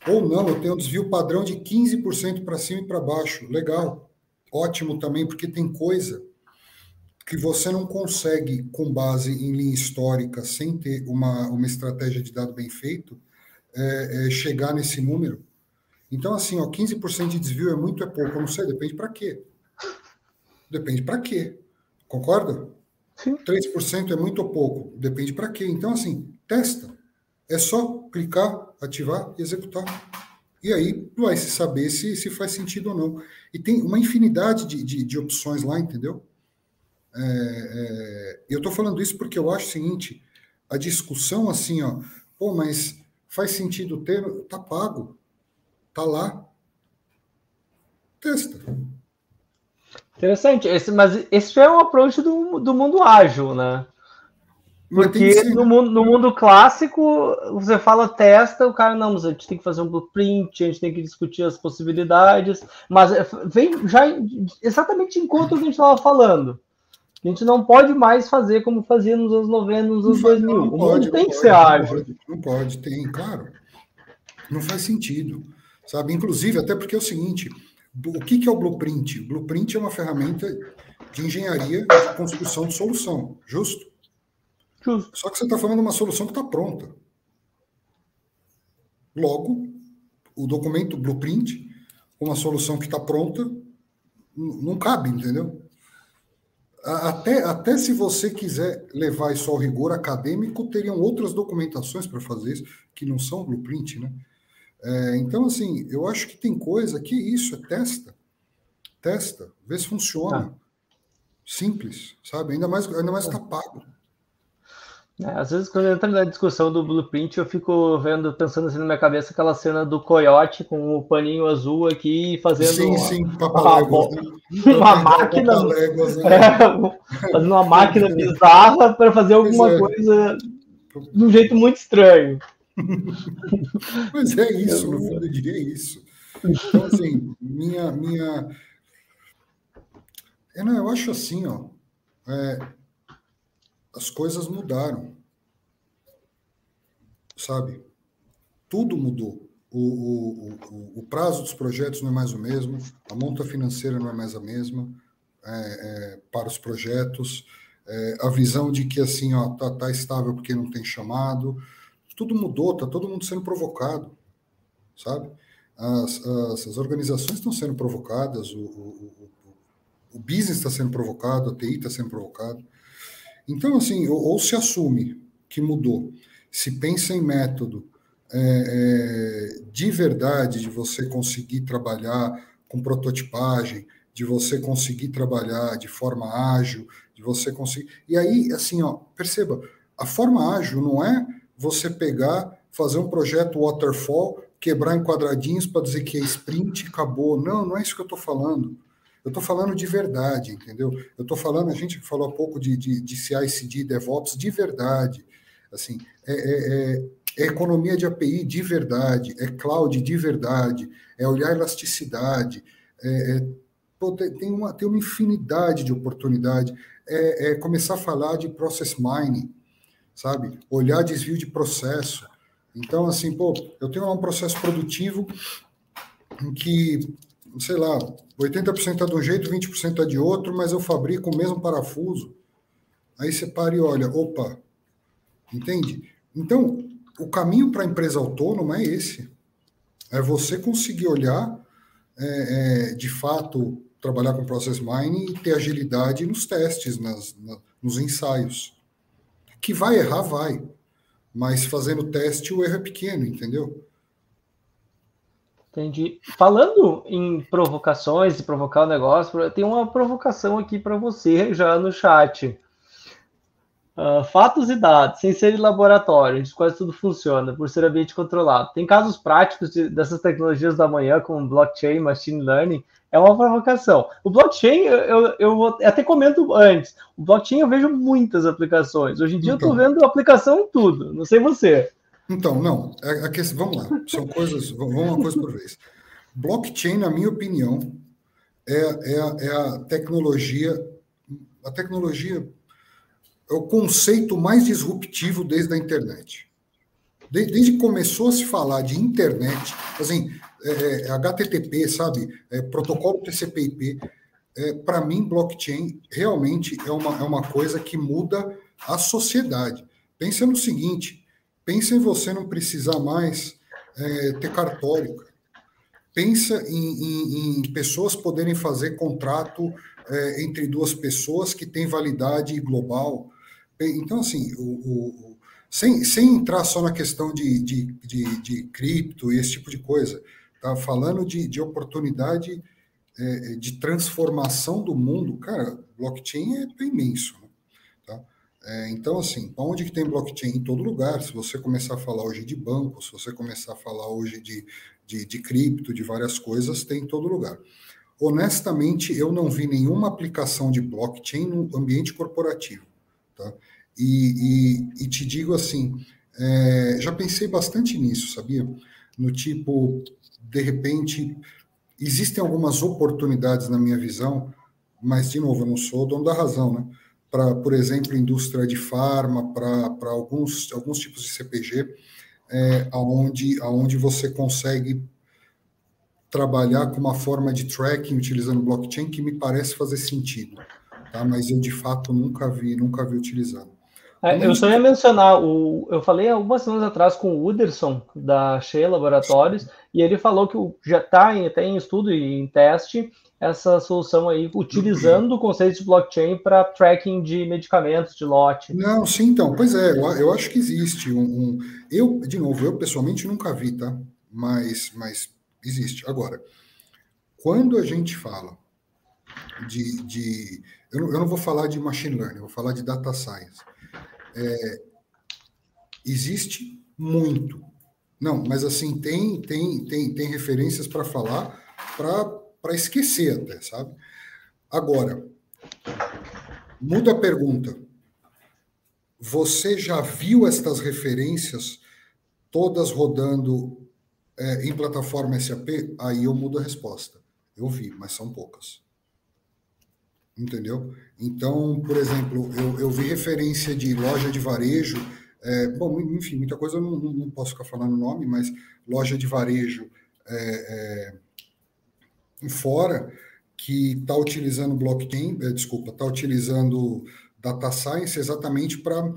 Ou não, eu tenho um desvio padrão de 15% para cima e para baixo. Legal. Ótimo também, porque tem coisa que você não consegue, com base em linha histórica, sem ter uma, uma estratégia de dado bem feito, é, é chegar nesse número. Então, assim, ó, 15% de desvio é muito, é pouco, eu não sei, depende para quê. Depende para quê. Concorda? Sim. 3% é muito ou pouco, depende para quê. Então, assim, testa. É só clicar, ativar e executar. E aí vai se saber se, se faz sentido ou não. E tem uma infinidade de, de, de opções lá, entendeu? É, é, eu estou falando isso porque eu acho o seguinte: a discussão assim, ó, pô, mas faz sentido ter, tá pago, tá lá. Testa. Interessante, esse, mas esse é um approach do, do mundo ágil, né? Porque no mundo, no mundo clássico, você fala testa, o cara, não, mas a gente tem que fazer um blueprint, a gente tem que discutir as possibilidades, mas é, vem já exatamente enquanto a gente estava falando. A gente não pode mais fazer como fazia nos anos 90, nos anos 2000. Não, não pode, tem que pode, ser ágil. Não pode, não pode, tem, claro. Não faz sentido, sabe? Inclusive, até porque é o seguinte, o que, que é o blueprint? O blueprint é uma ferramenta de engenharia de construção de solução, justo? Justo. Só que você está falando de uma solução que está pronta. Logo, o documento blueprint, uma solução que está pronta, não cabe, entendeu? Até, até se você quiser levar isso ao rigor acadêmico, teriam outras documentações para fazer isso, que não são blueprint, né? É, então, assim, eu acho que tem coisa que isso é testa. Testa, vê se funciona. Ah. Simples, sabe? Ainda mais, ainda mais está pago. É, às vezes, quando entra na discussão do blueprint, eu fico vendo, pensando assim na minha cabeça, aquela cena do coiote com o paninho azul aqui fazendo sim, uma, sim, uma, uma [LAUGHS] máquina, né? é, fazendo uma máquina [LAUGHS] bizarra para fazer alguma é. coisa de um jeito muito estranho. [LAUGHS] Mas é isso, no fundo eu diria isso. Então, assim, minha. minha... Eu, não, eu acho assim, ó. É, as coisas mudaram. Sabe? Tudo mudou. O, o, o, o, prazo dos projetos não é mais o mesmo, a monta financeira não é mais a mesma é, é, para os projetos, é, a visão de que assim, ó, tá, tá estável porque não tem chamado, tudo mudou, tá todo mundo sendo provocado, sabe? As, as, as organizações estão sendo provocadas, o, o, o business está sendo provocado, a TI está sendo provocado. Então, assim, ou, ou, se assume que mudou, se pensa em método é, é, de verdade, de você conseguir trabalhar com prototipagem, de você conseguir trabalhar de forma ágil, de você conseguir. E aí, assim, ó, perceba, a forma ágil não é você pegar, fazer um projeto waterfall, quebrar em quadradinhos para dizer que é sprint, acabou. Não, não é isso que eu estou falando. Eu estou falando de verdade, entendeu? Eu estou falando, a gente falou há pouco de, de, de CI/CD, DevOps, de verdade. Assim, é, é, é, é, economia de API de verdade, é cloud de verdade, é olhar elasticidade, é, é pô, tem, uma, tem uma infinidade de oportunidade. É, é, começar a falar de process mining, sabe? Olhar desvio de processo. Então, assim, pô, eu tenho um processo produtivo em que sei lá, 80% é de um jeito, 20% é de outro, mas eu fabrico o mesmo parafuso. Aí você para e olha, opa, entende? Então, o caminho para a empresa autônoma é esse. É você conseguir olhar, é, é, de fato, trabalhar com process mining e ter agilidade nos testes, nas, na, nos ensaios. Que vai errar, vai. Mas fazendo teste, o erro é pequeno, entendeu? Entendi. Falando em provocações e provocar o negócio, tem uma provocação aqui para você já no chat. Uh, fatos e dados, sem ser em laboratório, onde quase tudo funciona, por ser ambiente controlado. Tem casos práticos de, dessas tecnologias da manhã, como blockchain, machine learning, é uma provocação. O blockchain, eu, eu até comento antes, o blockchain eu vejo muitas aplicações. Hoje em dia então, eu estou vendo aplicação em tudo, não sei você. Então, não, a, é, a questão, vamos lá, são coisas, vamos uma coisa por vez. Blockchain, na minha opinião, é, é, é a tecnologia, a tecnologia é o conceito mais disruptivo desde a internet. Desde que começou a se falar de internet, assim, é, é HTTP, sabe, é, protocolo TCP/IP, é, para mim, blockchain realmente é uma, é uma coisa que muda a sociedade. Pensa no seguinte: Pensa em você não precisar mais é, ter cartório. Pensa em, em, em, pessoas poderem fazer contrato é, entre duas pessoas que têm validade global. Então, assim, o, o, sem, sem entrar só na questão de, de, de, de cripto e esse tipo de coisa, tá falando de, de oportunidade é, de transformação do mundo, cara, blockchain é imenso. Né? É, então, assim, onde que tem blockchain? Em todo lugar. Se você começar a falar hoje de banco, se você começar a falar hoje de, de, de cripto, de várias coisas, tem em todo lugar. Honestamente, eu não vi nenhuma aplicação de blockchain no ambiente corporativo. Tá? E, e, e te digo assim, é, já pensei bastante nisso, sabia? No tipo, de repente, existem algumas oportunidades na minha visão, mas, de novo, eu não sou dono da razão, né? para, por exemplo, indústria de farma, para alguns, alguns tipos de CPG, é, aonde, aonde você consegue trabalhar com uma forma de tracking utilizando blockchain que me parece fazer sentido, tá? mas eu de fato nunca vi, nunca vi utilizado. É, eu só ia mencionar, o, eu falei algumas semanas atrás com o Uderson, da Shea Laboratórios, e ele falou que já está em, tá em estudo e em teste essa solução aí, utilizando o conceito de blockchain para tracking de medicamentos, de lote. Não, sim, então, pois é, eu, eu acho que existe um, um, Eu, de novo, eu pessoalmente nunca vi, tá? Mas, mas existe. Agora, quando a gente fala de. de eu, não, eu não vou falar de machine learning, eu vou falar de data science. É, existe muito. Não, mas assim, tem, tem, tem, tem referências para falar para esquecer até, sabe? Agora, muda a pergunta. Você já viu estas referências todas rodando é, em plataforma SAP? Aí eu mudo a resposta. Eu vi, mas são poucas entendeu? Então, por exemplo, eu, eu vi referência de loja de varejo, é, bom, enfim, muita coisa eu não, não, posso ficar falando o nome, mas loja de varejo é, é, fora que está utilizando blockchain, é, desculpa, está utilizando data science exatamente para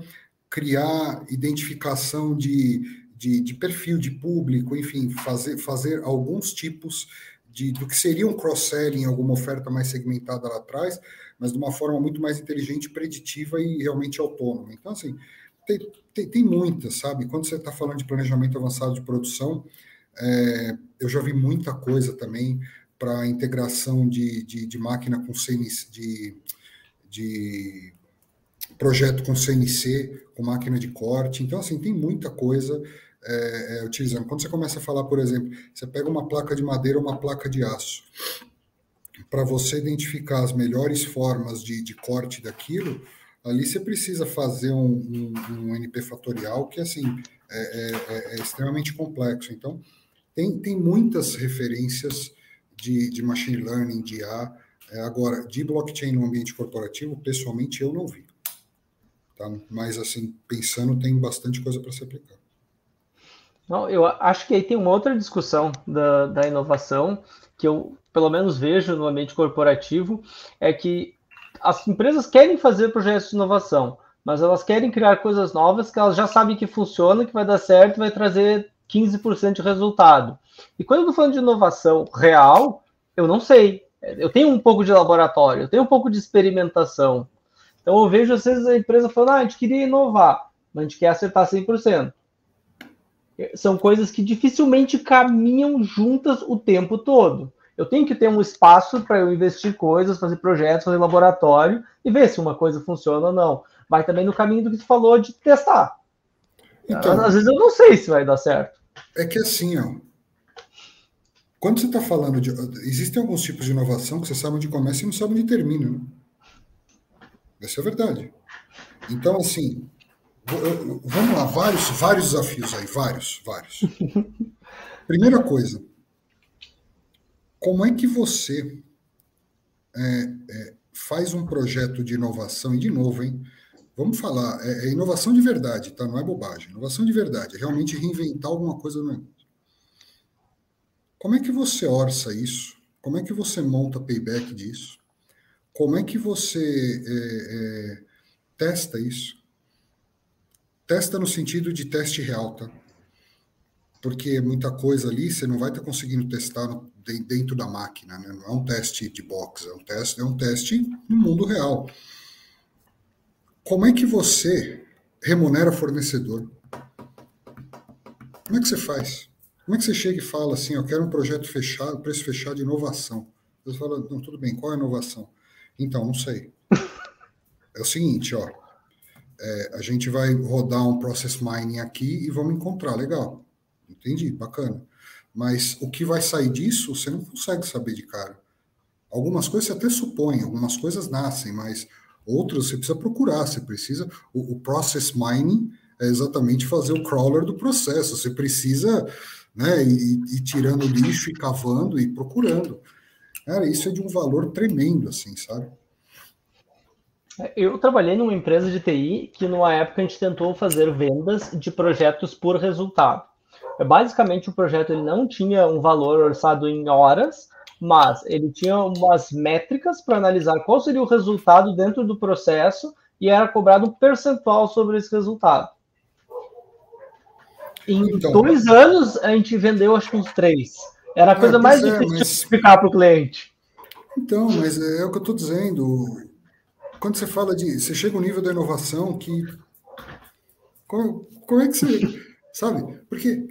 criar identificação de, de, de, perfil de público, enfim, fazer, fazer alguns tipos de, do que seria um cross-selling, alguma oferta mais segmentada lá atrás, mas de uma forma muito mais inteligente, preditiva e realmente autônoma. Então, assim, tem, tem, tem muitas, sabe? Quando você está falando de planejamento avançado de produção, é, eu já vi muita coisa também para integração de, de, de, máquina com CNC, de, de projeto com CNC, com máquina de corte. Então, assim, tem muita coisa é, é, utilizando. Quando você começa a falar, por exemplo, você pega uma placa de madeira ou uma placa de aço, para você identificar as melhores formas de, de, corte daquilo, ali você precisa fazer um, um, um NP fatorial que, assim, é, é, é, extremamente complexo. Então, tem, tem muitas referências de, de machine learning, de IA. É, agora, de blockchain no ambiente corporativo, pessoalmente, eu não vi. Tá? Mas, assim, pensando, tem bastante coisa para se aplicar. Não, eu acho que aí tem uma outra discussão da, da inovação que eu, pelo menos, vejo no ambiente corporativo, é que as empresas querem fazer projetos de inovação, mas elas querem criar coisas novas que elas já sabem que funciona, que vai dar certo, vai trazer 15% de resultado. E quando eu estou falando de inovação real, eu não sei. Eu tenho um pouco de laboratório, eu tenho um pouco de experimentação. Então eu vejo às vezes a empresa falando, ah, a gente queria inovar, mas a gente quer acertar 100% são coisas que dificilmente caminham juntas o tempo todo. Eu tenho que ter um espaço para eu investir coisas, fazer projetos, fazer laboratório e ver se uma coisa funciona ou não. Vai também no caminho do que tu falou de testar. Então, Às vezes eu não sei se vai dar certo. É que assim, ó, quando você está falando de. Existem alguns tipos de inovação que você sabe onde começa e não sabe onde termina, né? Essa é a verdade. Então, assim, Vamos lá, vários, vários desafios aí, vários, vários. [LAUGHS] Primeira coisa, como é que você é, é, faz um projeto de inovação, e de novo, hein? Vamos falar, é, é, inovação de verdade, tá? Não é bobagem. Inovação de verdade, é realmente reinventar alguma coisa no negócio. Como é que você orça isso? Como é que você monta payback disso? Como é que você é, é, testa isso? Testa no sentido de teste real, tá? Porque muita coisa ali você não vai estar conseguindo testar no, dentro da máquina, né? Não é um teste de box, é um teste, é um teste no mundo real. Como é que você remunera fornecedor? Como é que você faz? Como é que você chega e fala assim, eu quero um projeto fechado, preço fechado de inovação? Você fala, não, tudo bem, qual é a inovação? Então, não sei. [LAUGHS] É o seguinte, ó, é, a gente vai rodar um process mining aqui e vamos encontrar. Legal, entendi, bacana. Mas o que vai sair disso, você não consegue saber de cara. Algumas coisas você até supõe, algumas coisas nascem, mas outras você precisa procurar, você precisa. O, o process mining é exatamente fazer o crawler do processo. Você precisa né, ir, ir tirando lixo e cavando e procurando. Cara, isso é de um valor tremendo, assim, sabe? Eu trabalhei numa empresa de TI que, numa época, a gente tentou fazer vendas de projetos por resultado. É, basicamente, o projeto ele não tinha um valor orçado em horas, mas ele tinha umas métricas para analisar qual seria o resultado dentro do processo e era cobrado um percentual sobre esse resultado. Em então, dois anos, a gente vendeu acho que uns três. Era a coisa é, mais difícil mas... de explicar para o cliente. Então, mas é, é o que eu estou dizendo. Quando você fala de. Você chega ao nível da inovação que. Como, como é que você. Sabe? Porque,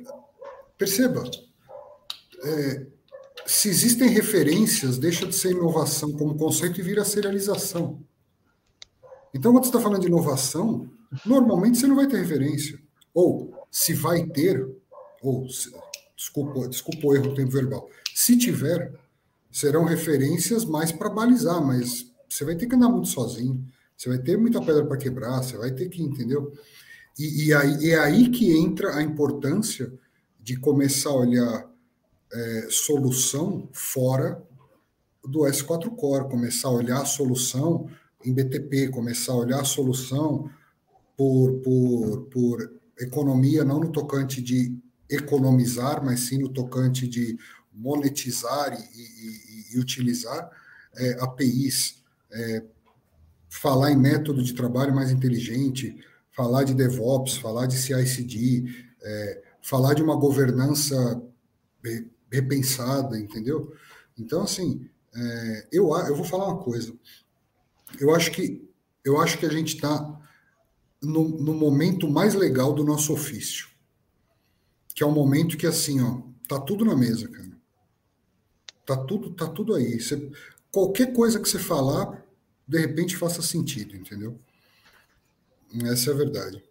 perceba, é, se existem referências, deixa de ser inovação como conceito e vira serialização. Então, quando você está falando de inovação, normalmente você não vai ter referência. Ou, se vai ter, ou, se, desculpa, desculpa o erro do tempo verbal, se tiver, serão referências mais para balizar, mas você vai ter que andar muito sozinho, você vai ter muita pedra para quebrar, você vai ter que, entendeu? E, e aí, é aí que entra a importância de começar a olhar é, solução fora do S4 Core, começar a olhar a solução em BTP, começar a olhar a solução por, por, por economia, não no tocante de economizar, mas sim no tocante de monetizar e, e, e utilizar é, APIs, é, falar em método de trabalho mais inteligente, falar de DevOps, falar de CI/CD, é, falar de uma governança repensada, entendeu? Então, assim, é, eu, eu vou falar uma coisa. Eu acho que eu acho que a gente está no, no, momento mais legal do nosso ofício, que é o momento que assim, ó, tá tudo na mesa, cara. Tá tudo, tá tudo aí. Você, qualquer coisa que você falar, de repente faça sentido, entendeu? Essa é a verdade.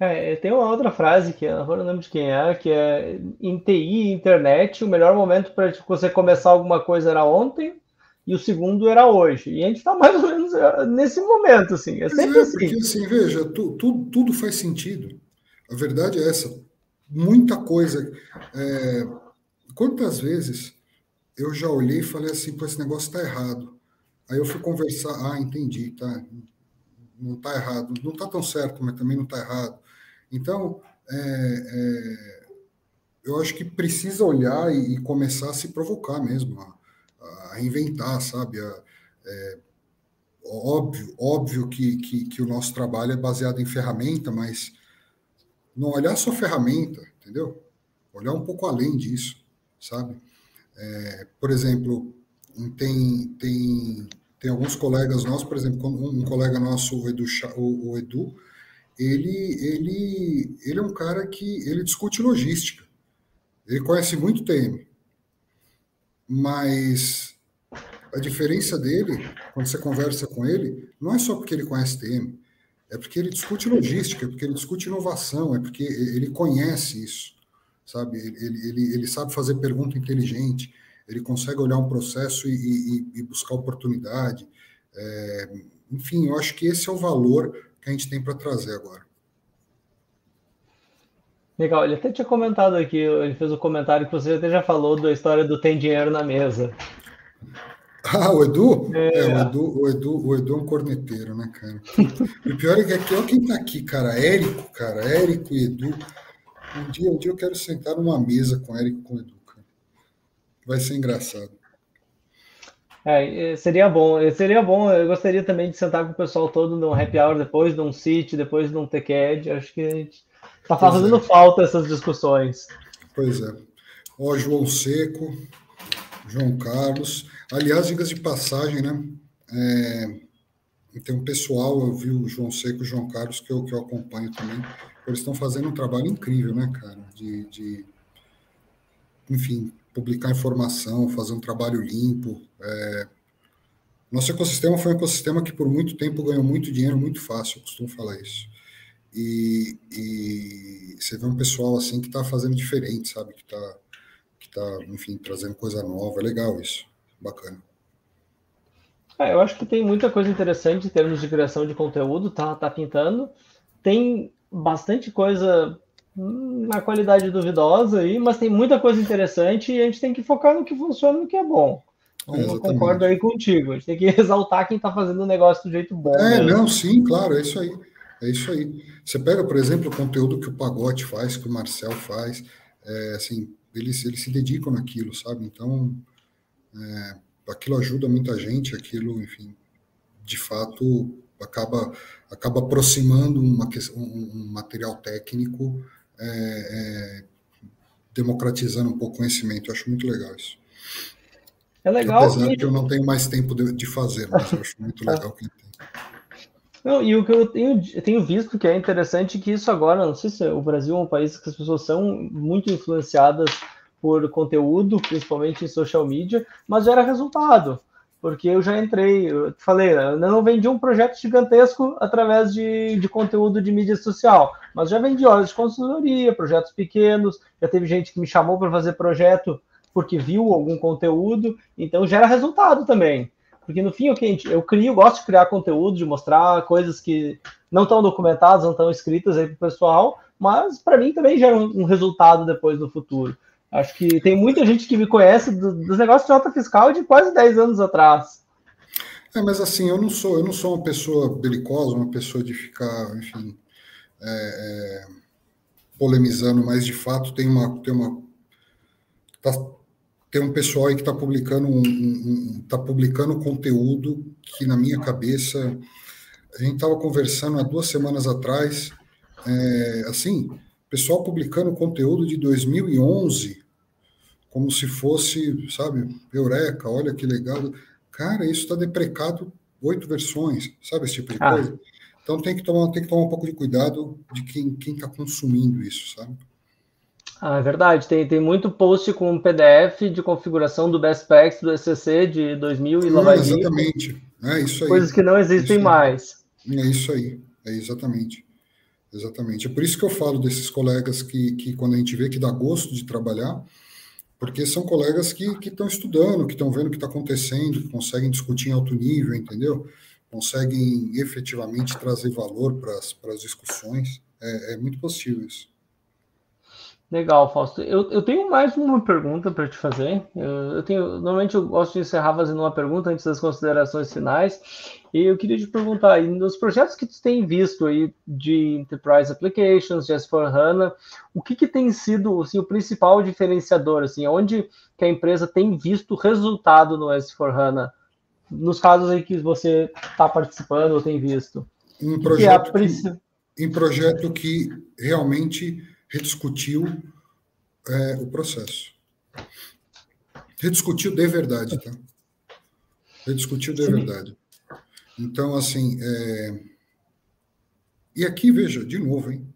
É, tem uma outra frase que eu não lembro de quem é, que é em TI, internet, o melhor momento para você começar alguma coisa era ontem e o segundo era hoje. E a gente está mais ou menos é, nesse momento, assim. É sempre é, assim. Porque, assim, veja, tu, tu, tudo faz sentido. A verdade é essa. Muita coisa. É, quantas vezes eu já olhei e falei assim, pô, esse negócio está errado. Aí eu fui conversar, ah, entendi, tá. Não está errado. Não está tão certo, mas também não está errado. Então, é, é, eu acho que precisa olhar e, e, começar a se provocar mesmo, a, a inventar, sabe? A, é, óbvio, óbvio que, que, que, o nosso trabalho é baseado em ferramenta, mas não olhar só ferramenta, entendeu? Olhar um pouco além disso, sabe? É, por exemplo, tem, tem, tem alguns colegas nossos, por exemplo, um, colega nosso, o Edu, o Edu ele, ele, ele é um cara que ele discute logística. Ele conhece muito TM. Mas a diferença dele, quando você conversa com ele, não é só porque ele conhece TM, é porque ele discute logística, é porque ele discute inovação, é porque ele conhece isso, sabe? Ele, ele, ele sabe fazer pergunta inteligente, ele consegue olhar um processo e, e, e buscar oportunidade. É, enfim, eu acho que esse é o valor que a gente tem para trazer agora. Legal, ele até tinha comentado aqui, ele fez o um comentário que você até já falou da história do tem dinheiro na mesa. Ah, o Edu? É, é o, Edu, o, Edu, o Edu é um corneteiro, né, cara? o pior é que aqui, olha quem tá aqui, cara. Érico, cara. Érico e Edu. Um dia, um dia eu quero sentar numa mesa com Érico e com Edu. Vai ser engraçado. É, seria bom, seria bom. Eu gostaria também de sentar com o pessoal todo num happy hour, depois de um sit, depois de um TCAD. Acho que a gente tá fazendo é. falta essas discussões. Pois é. Ó, João Seco, João Carlos. Aliás, dicas de passagem, né? É, tem um pessoal, eu vi o João Seco e o João Carlos, que eu, que eu acompanho também. Eles estão fazendo um trabalho incrível, né, cara? De, de enfim, publicar informação, fazer um trabalho limpo. É... Nosso ecossistema foi um ecossistema que por muito tempo ganhou muito dinheiro muito fácil, eu costumo falar isso. E, e você vê um pessoal assim que está fazendo diferente, sabe? Que está, que tá, enfim, trazendo coisa nova. É legal isso. Bacana. É, eu acho que tem muita coisa interessante em termos de criação de conteúdo, tá, tá pintando. Tem bastante coisa na qualidade duvidosa aí, mas tem muita coisa interessante e a gente tem que focar no que funciona, no que é bom. Então, eu concordo aí contigo. A gente tem que [LAUGHS] exaltar quem está fazendo o negócio do jeito bom. É, não, sim, claro, é isso aí. É isso aí. Você pega, por exemplo, o conteúdo que o Pagote faz, que o Marcel faz, é, assim, eles, eles se dedicam naquilo, sabe? Então, é, aquilo ajuda muita gente, aquilo, enfim, de fato, acaba, acaba aproximando uma, um, um material técnico, é, é, democratizando um pouco o conhecimento. Eu acho muito legal isso. É legal. Apesar e... que eu não tenho mais tempo de, de fazer, mas eu acho muito [LAUGHS] legal quem tem. Não, e o que eu tenho, eu tenho visto que é interessante que isso agora, não sei se o Brasil é um país que as pessoas são muito influenciadas por conteúdo, principalmente em social media, mas gera resultado. Porque eu já entrei, eu falei, eu não vendi um projeto gigantesco através de, de conteúdo de mídia social, mas já vendi horas de consultoria, projetos pequenos, já teve gente que me chamou para fazer projeto porque viu algum conteúdo, então gera resultado também. Porque no fim, que eu crio, gosto de criar conteúdo, de mostrar coisas que não estão documentadas, não estão escritas aí para o pessoal, mas para mim também gera um, um resultado depois no futuro. Acho que tem muita gente que me conhece do, dos negócios de nota fiscal de quase 10 anos atrás. É, mas assim, eu não sou, eu não sou uma pessoa belicosa, uma pessoa de ficar, enfim, é, é, polemizando, mas de fato tem uma, tem uma tá, tem um pessoal aí que está publicando um, um, tá publicando conteúdo que na minha cabeça a gente estava conversando há duas semanas atrás, é, assim, pessoal publicando conteúdo de 2011 como se fosse, sabe, Eureka, olha que legal. Cara, isso está deprecado oito versões, sabe esse tipo de ah. coisa? Então tem que tomar, tem que tomar um pouco de cuidado de quem está consumindo isso, sabe? Ah, é verdade. Tem, tem muito post com PDF de configuração do Best Packs do ECC de 2000 e lá Exatamente. É isso aí. Coisas que não existem mais. É isso aí. É exatamente. Exatamente. É por isso que eu falo desses colegas que, que quando a gente vê que dá gosto de trabalhar, porque são colegas que estão estudando, que estão vendo o que está acontecendo, que conseguem discutir em alto nível, entendeu? Conseguem efetivamente trazer valor para as discussões. É, é muito possível isso. Legal, Fausto. Eu, eu tenho mais uma pergunta para te fazer. Eu, eu, tenho, normalmente eu gosto de encerrar fazendo uma pergunta antes das considerações finais. E eu queria te perguntar aí, nos projetos que tu tem visto aí de Enterprise Applications, de S4HANA, o que, que tem sido assim, o principal diferenciador? Assim, onde que a empresa tem visto resultado no S4HANA? Nos casos aí que você está participando ou tem visto? Um projeto, que é que, em projeto que realmente rediscutiu é, o processo. Rediscutiu de verdade, tá? Rediscutiu de Sim. verdade. Então, assim, é... e aqui, veja, de novo, hein?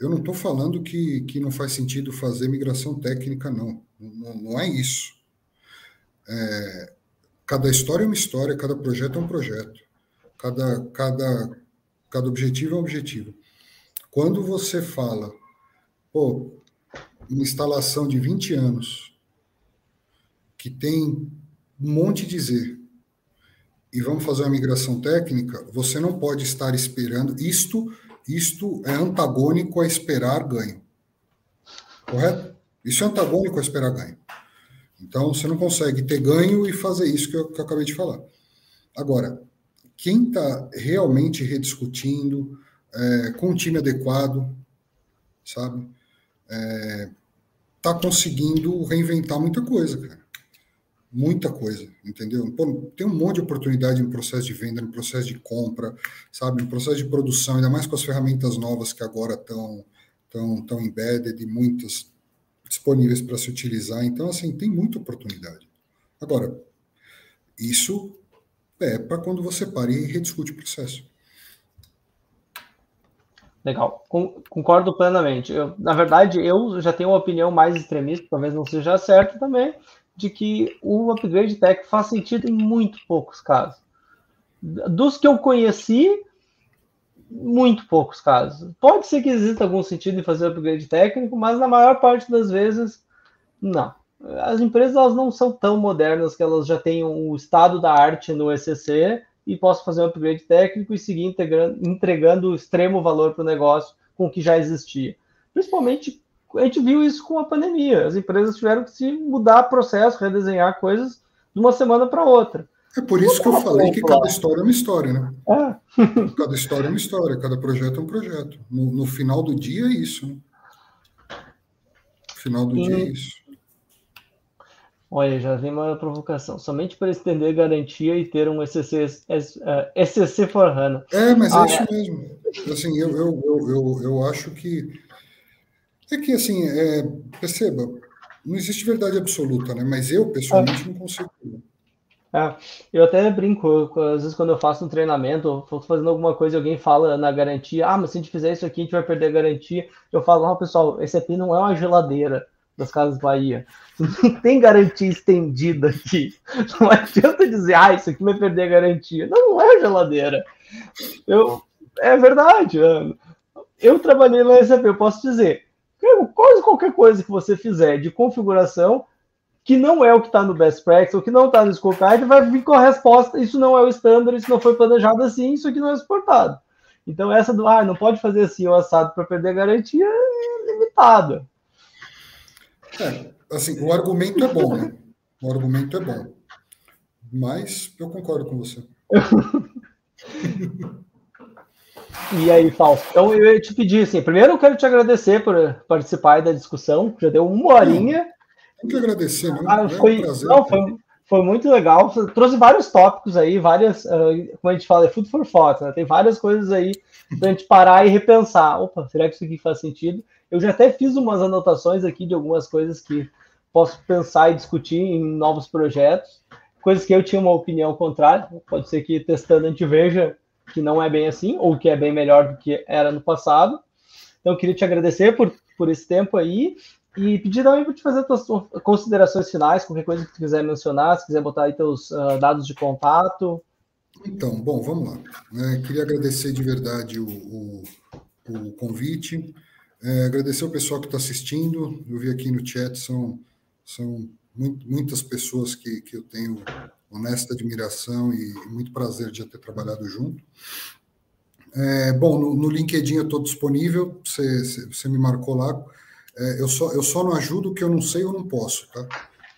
Eu não estou falando que, que não faz sentido fazer migração técnica, não. Não, não é isso. É... Cada história é uma história, cada projeto é um projeto. Cada, cada, cada objetivo é um objetivo. Quando você fala pô, uma instalação de 20 anos, que tem um monte de dizer, e vamos fazer uma migração técnica, você não pode estar esperando. Isto, isto é antagônico a esperar ganho. Correto? Isso é antagônico a esperar ganho. Então, você não consegue ter ganho e fazer isso que eu, que eu acabei de falar. Agora, quem está realmente rediscutindo, é, com o time adequado, sabe? é, tá conseguindo reinventar muita coisa, cara. Muita coisa, entendeu? Pô, tem um monte de oportunidade no processo de venda, no processo de compra, sabe? No processo de produção, ainda mais com as ferramentas novas que agora estão tão, tão embedded e muitas disponíveis para se utilizar. Então, assim, tem muita oportunidade. Agora, isso é para quando você para e rediscute o processo. Legal, concordo plenamente. Eu, na verdade, eu já tenho uma opinião mais extremista, talvez não seja certa também, de que o upgrade tech faz sentido em muito poucos casos. Dos que eu conheci, muito poucos casos. Pode ser que exista algum sentido em fazer upgrade técnico, mas na maior parte das vezes, não. As empresas elas não são tão modernas que elas já tenham o estado da arte no ECC e posso fazer um upgrade técnico e seguir entregando extremo valor para o negócio com o que já existia. Principalmente, a gente viu isso com a pandemia. As empresas tiveram que se mudar processo, redesenhar coisas de uma semana para outra. É por isso que eu falei que cada história é uma história, né? É. [LAUGHS] cada história é uma história, cada projeto é um projeto. No, no final do dia é isso, né? No final do e... dia é isso. Olha, já vem uma provocação. Somente para estender garantia e ter um SCC, SCC for HANA. É, mas é ah, é isso mesmo. Assim, eu, eu, eu, eu, eu acho que. É que, assim, é, perceba, não existe verdade absoluta, né? Mas eu, pessoalmente, não consigo. É, eu até brinco, às vezes quando eu faço um treinamento, ou estou fazendo alguma coisa e alguém fala na garantia, ah, mas se a gente fizer isso aqui, a gente vai perder a garantia. Eu falo, não, pessoal, esse aqui não é uma geladeira das Casas Bahia. Não [LAUGHS] tem garantia estendida aqui. Não adianta dizer, ah, isso aqui vai perder a garantia. Não, não é geladeira. Eu, é verdade. Eu trabalhei no SAP, eu posso dizer, quase qualquer coisa que você fizer de configuração, que não é o que está no best practice, ou que não está no scorecard, vai vir com a resposta, isso não é o standard, isso não foi planejado assim, isso aqui não é suportado. Então essa do, ah, não pode fazer assim o assado para perder a garantia é limitada. É, assim, o argumento é bom, né? O argumento é bom. Mas eu concordo com você. [LAUGHS] E aí, Fausto? Então eu ia te pedir assim, primeiro eu quero te agradecer por participar da discussão, já deu uma horinha. Tem que agradecer, né? Ah, foi, é um não, foi, foi, muito legal. Trouxe vários tópicos aí, várias, uh, como a gente fala, é food for thought, né? Tem várias coisas aí para a gente parar e repensar. Opa, será que isso aqui faz sentido? Eu já até fiz umas anotações aqui de algumas coisas que posso pensar e discutir em novos projetos, coisas que eu tinha uma opinião contrária. Pode ser que testando a gente veja que não é bem assim, ou que é bem melhor do que era no passado. Então, eu queria te agradecer por, por esse tempo aí e pedir também para te fazer tuas considerações finais, qualquer coisa que tu quiser mencionar, se quiser botar aí teus uh, dados de contato. Então, bom, vamos lá. É, queria agradecer de verdade o, o, o convite, é, agradecer o pessoal que está assistindo. Eu vi aqui no chat, são, são muitas pessoas que, que eu tenho honesta admiração e muito prazer de ter trabalhado junto. É, bom, no, no, LinkedIn eu estou disponível, você, você me marcou lá. É, eu, só, eu só não ajudo o que eu não sei ou não posso, tá?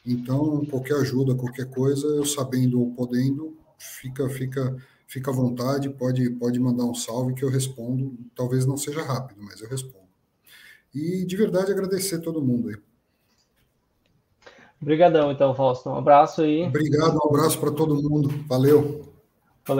Então, qualquer ajuda, qualquer coisa, eu sabendo ou podendo, fica, fica, fica à vontade, pode, pode mandar um salve que eu respondo. Talvez não seja rápido, mas eu respondo. E de verdade agradecer todo mundo aí. Obrigadão, então, Fausto. Um abraço aí. Obrigado, um abraço para todo mundo. Valeu.